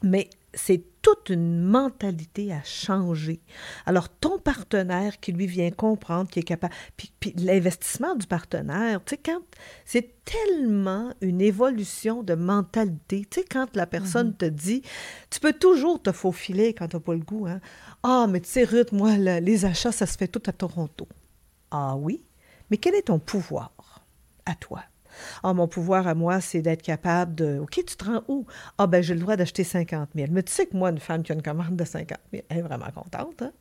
Mais c'est toute une mentalité à changer. Alors, ton partenaire qui lui vient comprendre, qui est capable. Puis, l'investissement du partenaire, tu sais, quand c'est tellement une évolution de mentalité. Tu sais, quand la personne mm-hmm. te dit, tu peux toujours te faufiler quand tu n'as pas le goût. Hein? Ah, mais tu sais, Ruth, moi, les achats, ça se fait tout à Toronto. Ah oui, mais quel est ton pouvoir à toi? Ah, mon pouvoir à moi, c'est d'être capable de. OK, tu te rends où? Ah, ben, j'ai le droit d'acheter 50 000. Mais tu sais que moi, une femme qui a une commande de 50 000, elle est vraiment contente. Hein?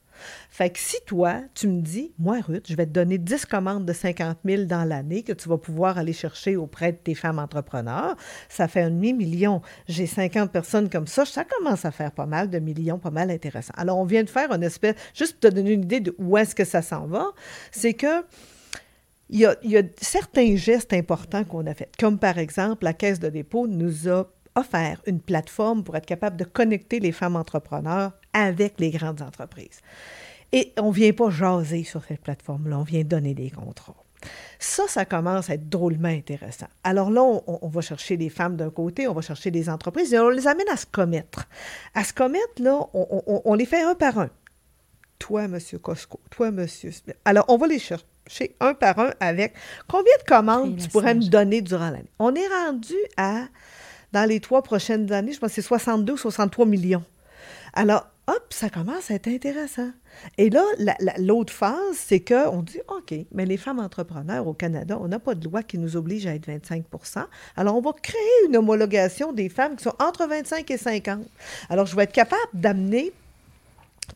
Fait que si toi, tu me dis, moi, Ruth, je vais te donner 10 commandes de 50 000 dans l'année que tu vas pouvoir aller chercher auprès de tes femmes entrepreneurs, ça fait un demi-million. J'ai 50 personnes comme ça, ça commence à faire pas mal de millions, pas mal intéressant. Alors, on vient de faire une espèce, juste pour te donner une idée de où est-ce que ça s'en va, c'est que il y, a, certains gestes importants qu'on a faits, comme par exemple, la Caisse de dépôt nous a offert une plateforme pour être capable de connecter les femmes entrepreneurs avec les grandes entreprises. Et on ne vient pas jaser sur cette plateforme-là, on vient donner des contrats. Ça, ça commence à être drôlement intéressant. Alors là, on, va chercher les femmes d'un côté, on va chercher les entreprises et on les amène à se commettre. À se commettre, là, on, on les fait un par un. Toi, Monsieur Costco, toi, Monsieur Smith. Alors, on va les chercher chez un par un avec combien de commandes tu pourrais me donner durant l'année? On est rendu à, dans les trois prochaines années, je pense que c'est 62 ou 63 millions. Alors, hop, ça commence à être intéressant. Et là, l'autre phase, c'est qu'on dit, OK, mais les femmes entrepreneurs au Canada, on n'a pas de loi qui nous oblige à être 25% Alors, on va créer une homologation des femmes qui sont entre 25 et 50. Alors, je vais être capable d'amener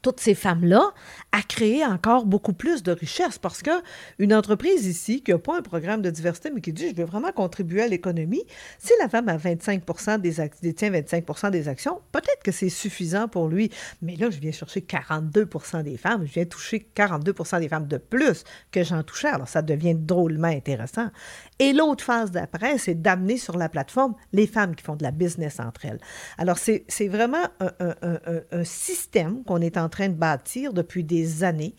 toutes ces femmes-là à créer encore beaucoup plus de richesses parce que une entreprise ici qui n'a pas un programme de diversité mais qui dit je veux vraiment contribuer à l'économie, si la femme a 25 des détient 25 des actions, peut-être que c'est suffisant pour lui. Mais là, je viens chercher 42 des femmes, je viens toucher 42 des femmes de plus que j'en touchais. Alors ça devient drôlement intéressant. Et l'autre phase d'après, c'est d'amener sur la plateforme les femmes qui font de la business entre elles. Alors c'est vraiment un, un, un système qu'on est en train de bâtir depuis des années.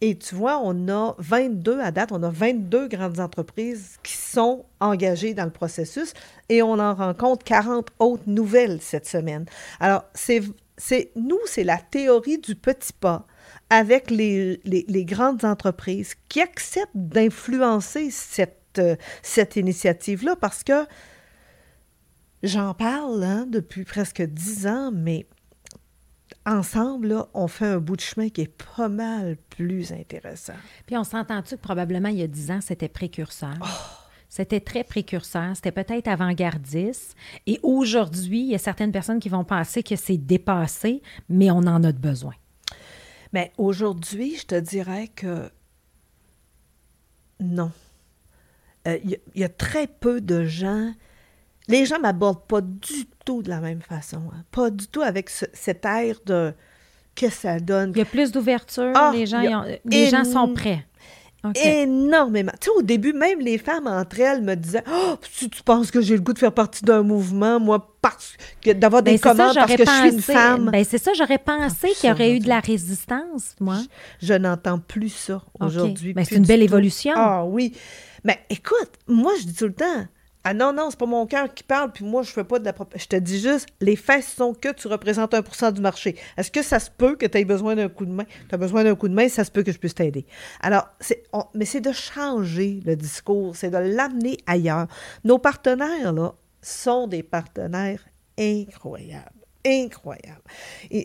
Et tu vois, on a 22 à date, on a 22 grandes entreprises qui sont engagées dans le processus et on en rencontre 40 autres nouvelles cette semaine. Alors, c'est, c'est nous, c'est la théorie du petit pas avec les, les, grandes entreprises qui acceptent d'influencer cette, cette initiative-là parce que j'en parle hein, depuis presque dix ans, mais ensemble, on fait un bout de chemin qui est pas mal plus intéressant. Puis on s'entend-tu que probablement il y a dix ans, c'était précurseur? Oh! C'était très précurseur, c'était peut-être avant-gardiste. Et aujourd'hui, il y a certaines personnes qui vont penser que c'est dépassé, mais on en a besoin. Mais aujourd'hui, je te dirais que non. Euh, il y, a très peu de gens les gens m'abordent pas du tout de la même façon. Hein. Pas du tout avec cet air de que ça donne. Il y a plus d'ouverture, ah, les, gens, les gens sont prêts. Énormément. Tu sais, au début, même les femmes entre elles me disaient Oh, si tu penses que j'ai le goût de faire partie d'un mouvement, moi, parce que d'avoir des ben, commandes parce que je suis une femme. Ben, c'est ça, j'aurais pensé qu'il y aurait eu de la résistance, moi. Je, n'entends plus ça aujourd'hui. Ben, c'est une belle évolution. Ah oui. Mais écoute, moi, je dis tout le temps ah non, non, c'est pas mon cœur qui parle, puis moi, je fais pas de la Je te dis juste, les faits sont que tu représentes 1% du marché. Est-ce que ça se peut que tu aies besoin d'un coup de main? Tu as besoin d'un coup de main, ça se peut que je puisse t'aider. Alors, mais c'est de changer le discours, c'est de l'amener ailleurs. Nos partenaires, là, sont des partenaires incroyables. Incroyables.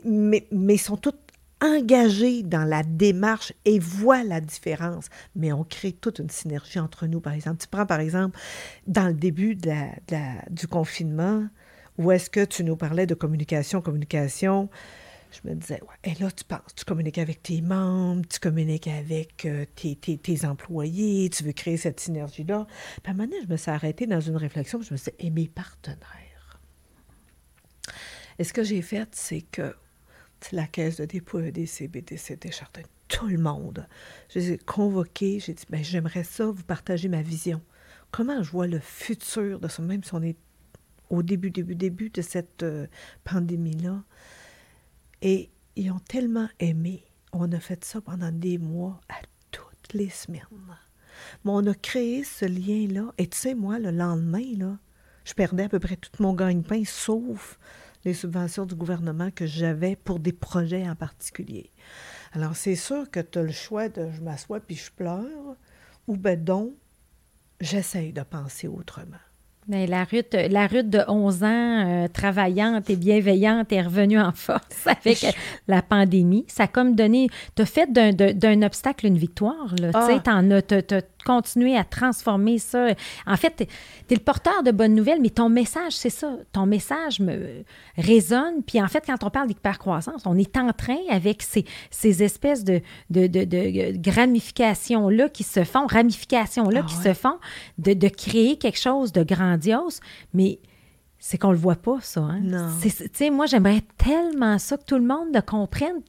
Mais, mais ils sont tous engagés dans la démarche et voient la différence. Mais on crée toute une synergie entre nous, par exemple. Tu prends, par exemple, dans le début du confinement, où est-ce que tu nous parlais de communication, communication, je me disais, et là, tu penses, tu communiques avec tes membres, tu communiques avec euh, tes, tes, employés, tu veux créer cette synergie-là. Puis à un moment donné, je me suis arrêtée dans une réflexion, je me suis et mes partenaires? Et ce que j'ai fait, c'est que la caisse de dépôt EDC, BDC, Desjardins, tout le monde. Je les ai convoqués, j'ai dit, ben, j'aimerais ça, vous partager ma vision. Comment je vois le futur de ça, même si on est au début, début, début de cette euh, pandémie-là. Et ils ont tellement aimé. On a fait ça pendant des mois, à toutes les semaines. Mais on a créé ce lien-là. Et tu sais, moi, le lendemain, là, je perdais à peu près tout mon gagne-pain, sauf les subventions du gouvernement que j'avais pour des projets en particulier. Alors, c'est sûr que tu as le choix de je m'assois puis je pleure, ou ben donc, j'essaye de penser autrement. Mais la Ruth, la Ruth de 11 ans, euh, travaillante et bienveillante, est revenue en force (laughs) avec la pandémie. Ça a comme donné. Tu as fait d'un obstacle une victoire. Tu sais, ah. en as, continuer à transformer ça. En fait, tu es, le porteur de bonnes nouvelles, mais ton message, c'est ça. Ton message me résonne. Puis en fait, quand on parle d'hypercroissance, on est en train, avec ces, ces espèces de, de, de, de gramifications-là qui se font, ramifications-là ah qui se font, de, de créer quelque chose de grandiose. Mais c'est qu'on le voit pas, ça. Hein? Non. Tu moi, j'aimerais tellement ça que tout le monde comprenne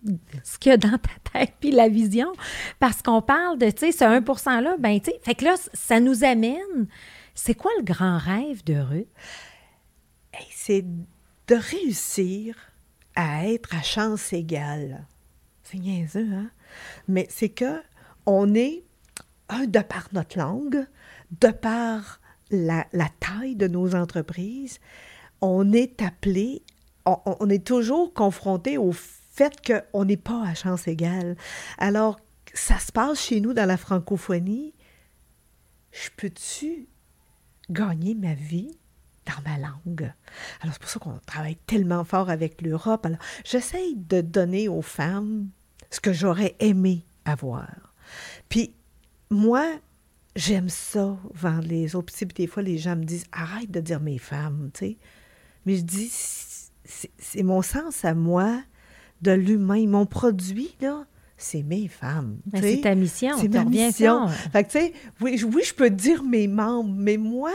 ce qu'il y a dans ta tête puis la vision. Parce qu'on parle de, tu sais, ce 1 %-là, ben, tu sais, fait que là, ça nous amène. C'est quoi le grand rêve de Ruth? c'est de réussir à être à chance égale. C'est niaiseux, hein? Mais c'est que on est, un, de par notre langue, de par la, taille de nos entreprises, on est appelé, on, est toujours confronté au fait qu'on n'est pas à chance égale. Alors, ça se passe chez nous dans la francophonie. Je peux-tu gagner ma vie dans ma langue? Alors, c'est pour ça qu'on travaille tellement fort avec l'Europe. Alors, j'essaye de donner aux femmes ce que j'aurais aimé avoir. Puis, moi, j'aime ça, vendre les autres. Puis, des fois, les gens me disent arrête de dire mes femmes, tu sais. Mais je dis c'est mon sens à moi de l'humain. Mon produit, là, c'est mes femmes. Ben, c'est ta mission. C'est ma mission. Fait que, tu sais, oui, oui, je peux dire mes membres, mais moi,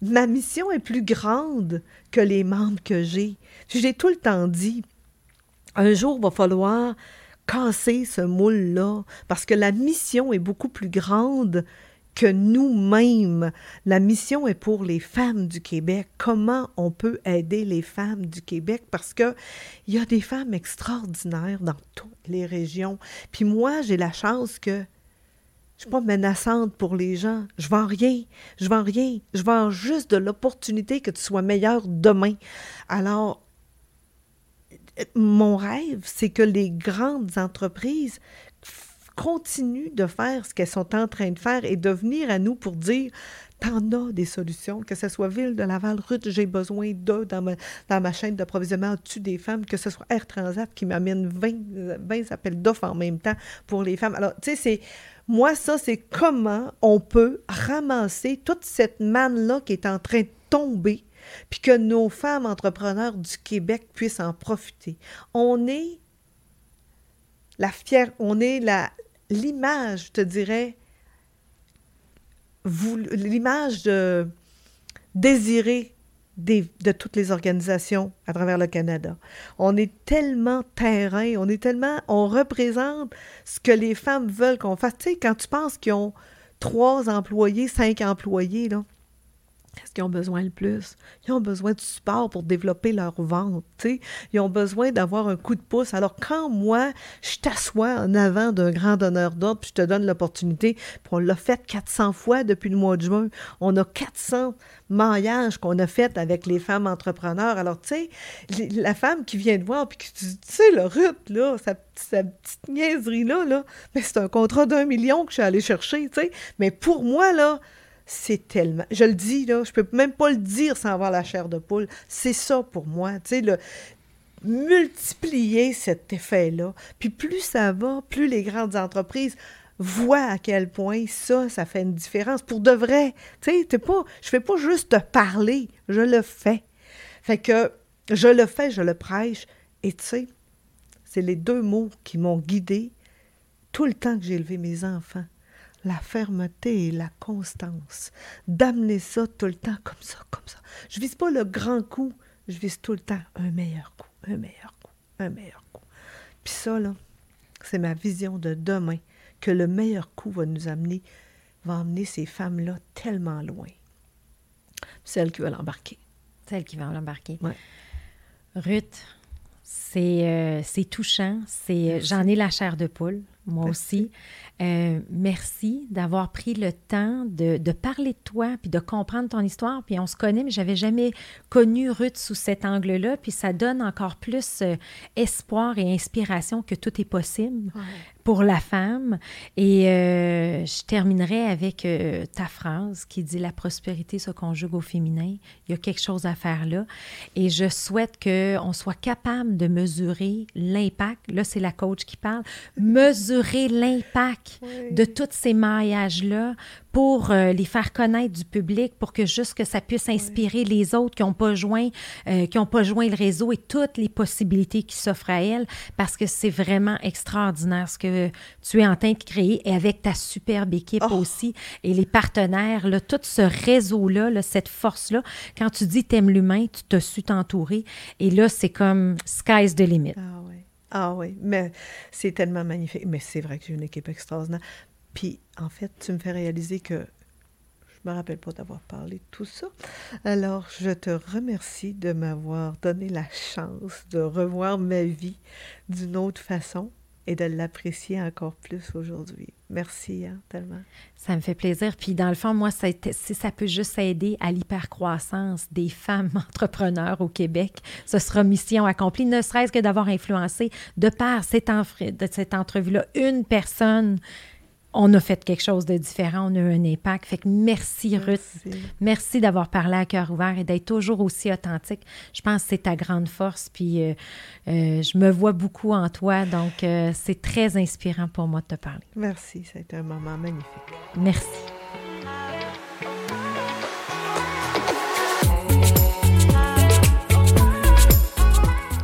ma mission est plus grande que les membres que j'ai. J'ai tout le temps dit, un jour, il va falloir casser ce moule-là, parce que la mission est beaucoup plus grande que nous-mêmes. La mission est pour les femmes du Québec. Comment on peut aider les femmes du Québec? Parce que il y a des femmes extraordinaires dans toutes les régions. Puis moi, j'ai la chance que je suis pas menaçante pour les gens. Je vends rien. Je vends rien. Je vends juste de l'opportunité que tu sois meilleur demain. Alors, mon rêve, c'est que les grandes entreprises continuent de faire ce qu'elles sont en train de faire et de venir à nous pour dire T'en as des solutions, que ce soit Ville de Laval, Ruth, j'ai besoin d'eux dans ma, chaîne d'approvisionnement au-dessus des femmes, que ce soit Air Transat qui m'amène 20, 20 appels d'offres en même temps pour les femmes. Alors, tu sais, c'est. Moi, ça, c'est comment on peut ramasser toute cette manne-là qui est en train de tomber, puis que nos femmes entrepreneurs du Québec puissent en profiter. On est la fière, on est la, l'image, je te dirais, l'image de désirer de toutes les organisations à travers le Canada. On est tellement terrain, on est tellement, on représente ce que les femmes veulent qu'on fasse. Tu sais, quand tu penses qu'ils ont trois employés, cinq employés, là, Qu'est-ce qu'ils ont besoin le plus? Ils ont besoin de support pour développer leur vente. Ils ont besoin d'avoir un coup de pouce. Alors, quand moi, je t'assois en avant d'un grand donneur d'ordre, puis je te donne l'opportunité, puis on l'a fait 400 fois depuis le mois de juin, on a 400 maillages qu'on a fait avec les femmes entrepreneurs. Alors, tu sais, la femme qui vient te voir, puis qui dit, tu sais, le Ruth, là, sa, petite niaiserie-là, là, c'est un contrat d'un million que je suis allée chercher, tu. Mais pour moi, là, c'est tellement. Je le dis, là, je peux même pas le dire sans avoir la chair de poule. C'est ça pour moi. Tu sais, le multiplier cet effet-là. Puis plus ça va, plus les grandes entreprises voient à quel point ça, ça fait une différence. Pour de vrai. Tu sais, pas, je fais pas juste te parler, je le fais. Fait que je le fais, je le prêche. Et tu sais, c'est les deux mots qui m'ont guidé tout le temps que j'ai élevé mes enfants la fermeté et la constance. D'amener ça tout le temps comme ça, comme ça. Je vise pas le grand coup, je vise tout le temps un meilleur coup, un meilleur coup, un meilleur coup. Puis ça, là, c'est ma vision de demain, que le meilleur coup va nous amener, va emmener ces femmes-là tellement loin. Celles qui veulent embarquer. Celles qui veulent embarquer. Ouais. Ruth, c'est euh, touchant. C'est J'en ai la chair de poule, moi aussi. Euh, merci d'avoir pris le temps de, de, parler de toi, puis de comprendre ton histoire. Puis on se connaît, mais j'avais jamais connu Ruth sous cet angle-là. Puis ça donne encore plus euh, espoir et inspiration que tout est possible pour la femme. Et euh, je terminerai avec ta phrase qui dit La prospérité se conjugue au féminin. Il y a quelque chose à faire là. Et je souhaite qu'on soit capable de mesurer l'impact. Là, c'est la coach qui parle. Mesurer l'impact de tous ces maillages-là pour euh, les faire connaître du public, pour que juste que ça puisse inspirer les autres qui n'ont pas joint, euh, qui ont pas joint le réseau et toutes les possibilités qui s'offrent à elles, parce que c'est vraiment extraordinaire ce que tu es en train de créer et avec ta superbe équipe oh! aussi et les partenaires, là, tout ce réseau-là, là, cette force-là. Quand tu dis t'aimes l'humain, tu te su t'entourer et là, c'est comme sky's the limit. Ah oui. Ah oui, mais c'est tellement magnifique. Mais c'est vrai que j'ai une équipe extraordinaire. Puis, en fait, tu me fais réaliser que je me rappelle pas d'avoir parlé de tout ça. Alors, je te remercie de m'avoir donné la chance de revoir ma vie d'une autre façon et de l'apprécier encore plus aujourd'hui. Merci hein, tellement. Ça me fait plaisir. Puis dans le fond, moi, ça, si ça peut juste aider à l'hypercroissance des (laughs) femmes entrepreneurs au Québec, ce sera mission accomplie, ne serait-ce que d'avoir influencé de par cette, cette entrevue-là une personne on a fait quelque chose de différent, on a eu un impact. Fait que merci, Ruth. Merci d'avoir parlé à cœur ouvert et d'être toujours aussi authentique. Je pense que c'est ta grande force. Puis euh, euh, je me vois beaucoup en toi. Donc, euh, c'est très inspirant pour moi de te parler. Merci. Ça a été un moment magnifique. Merci.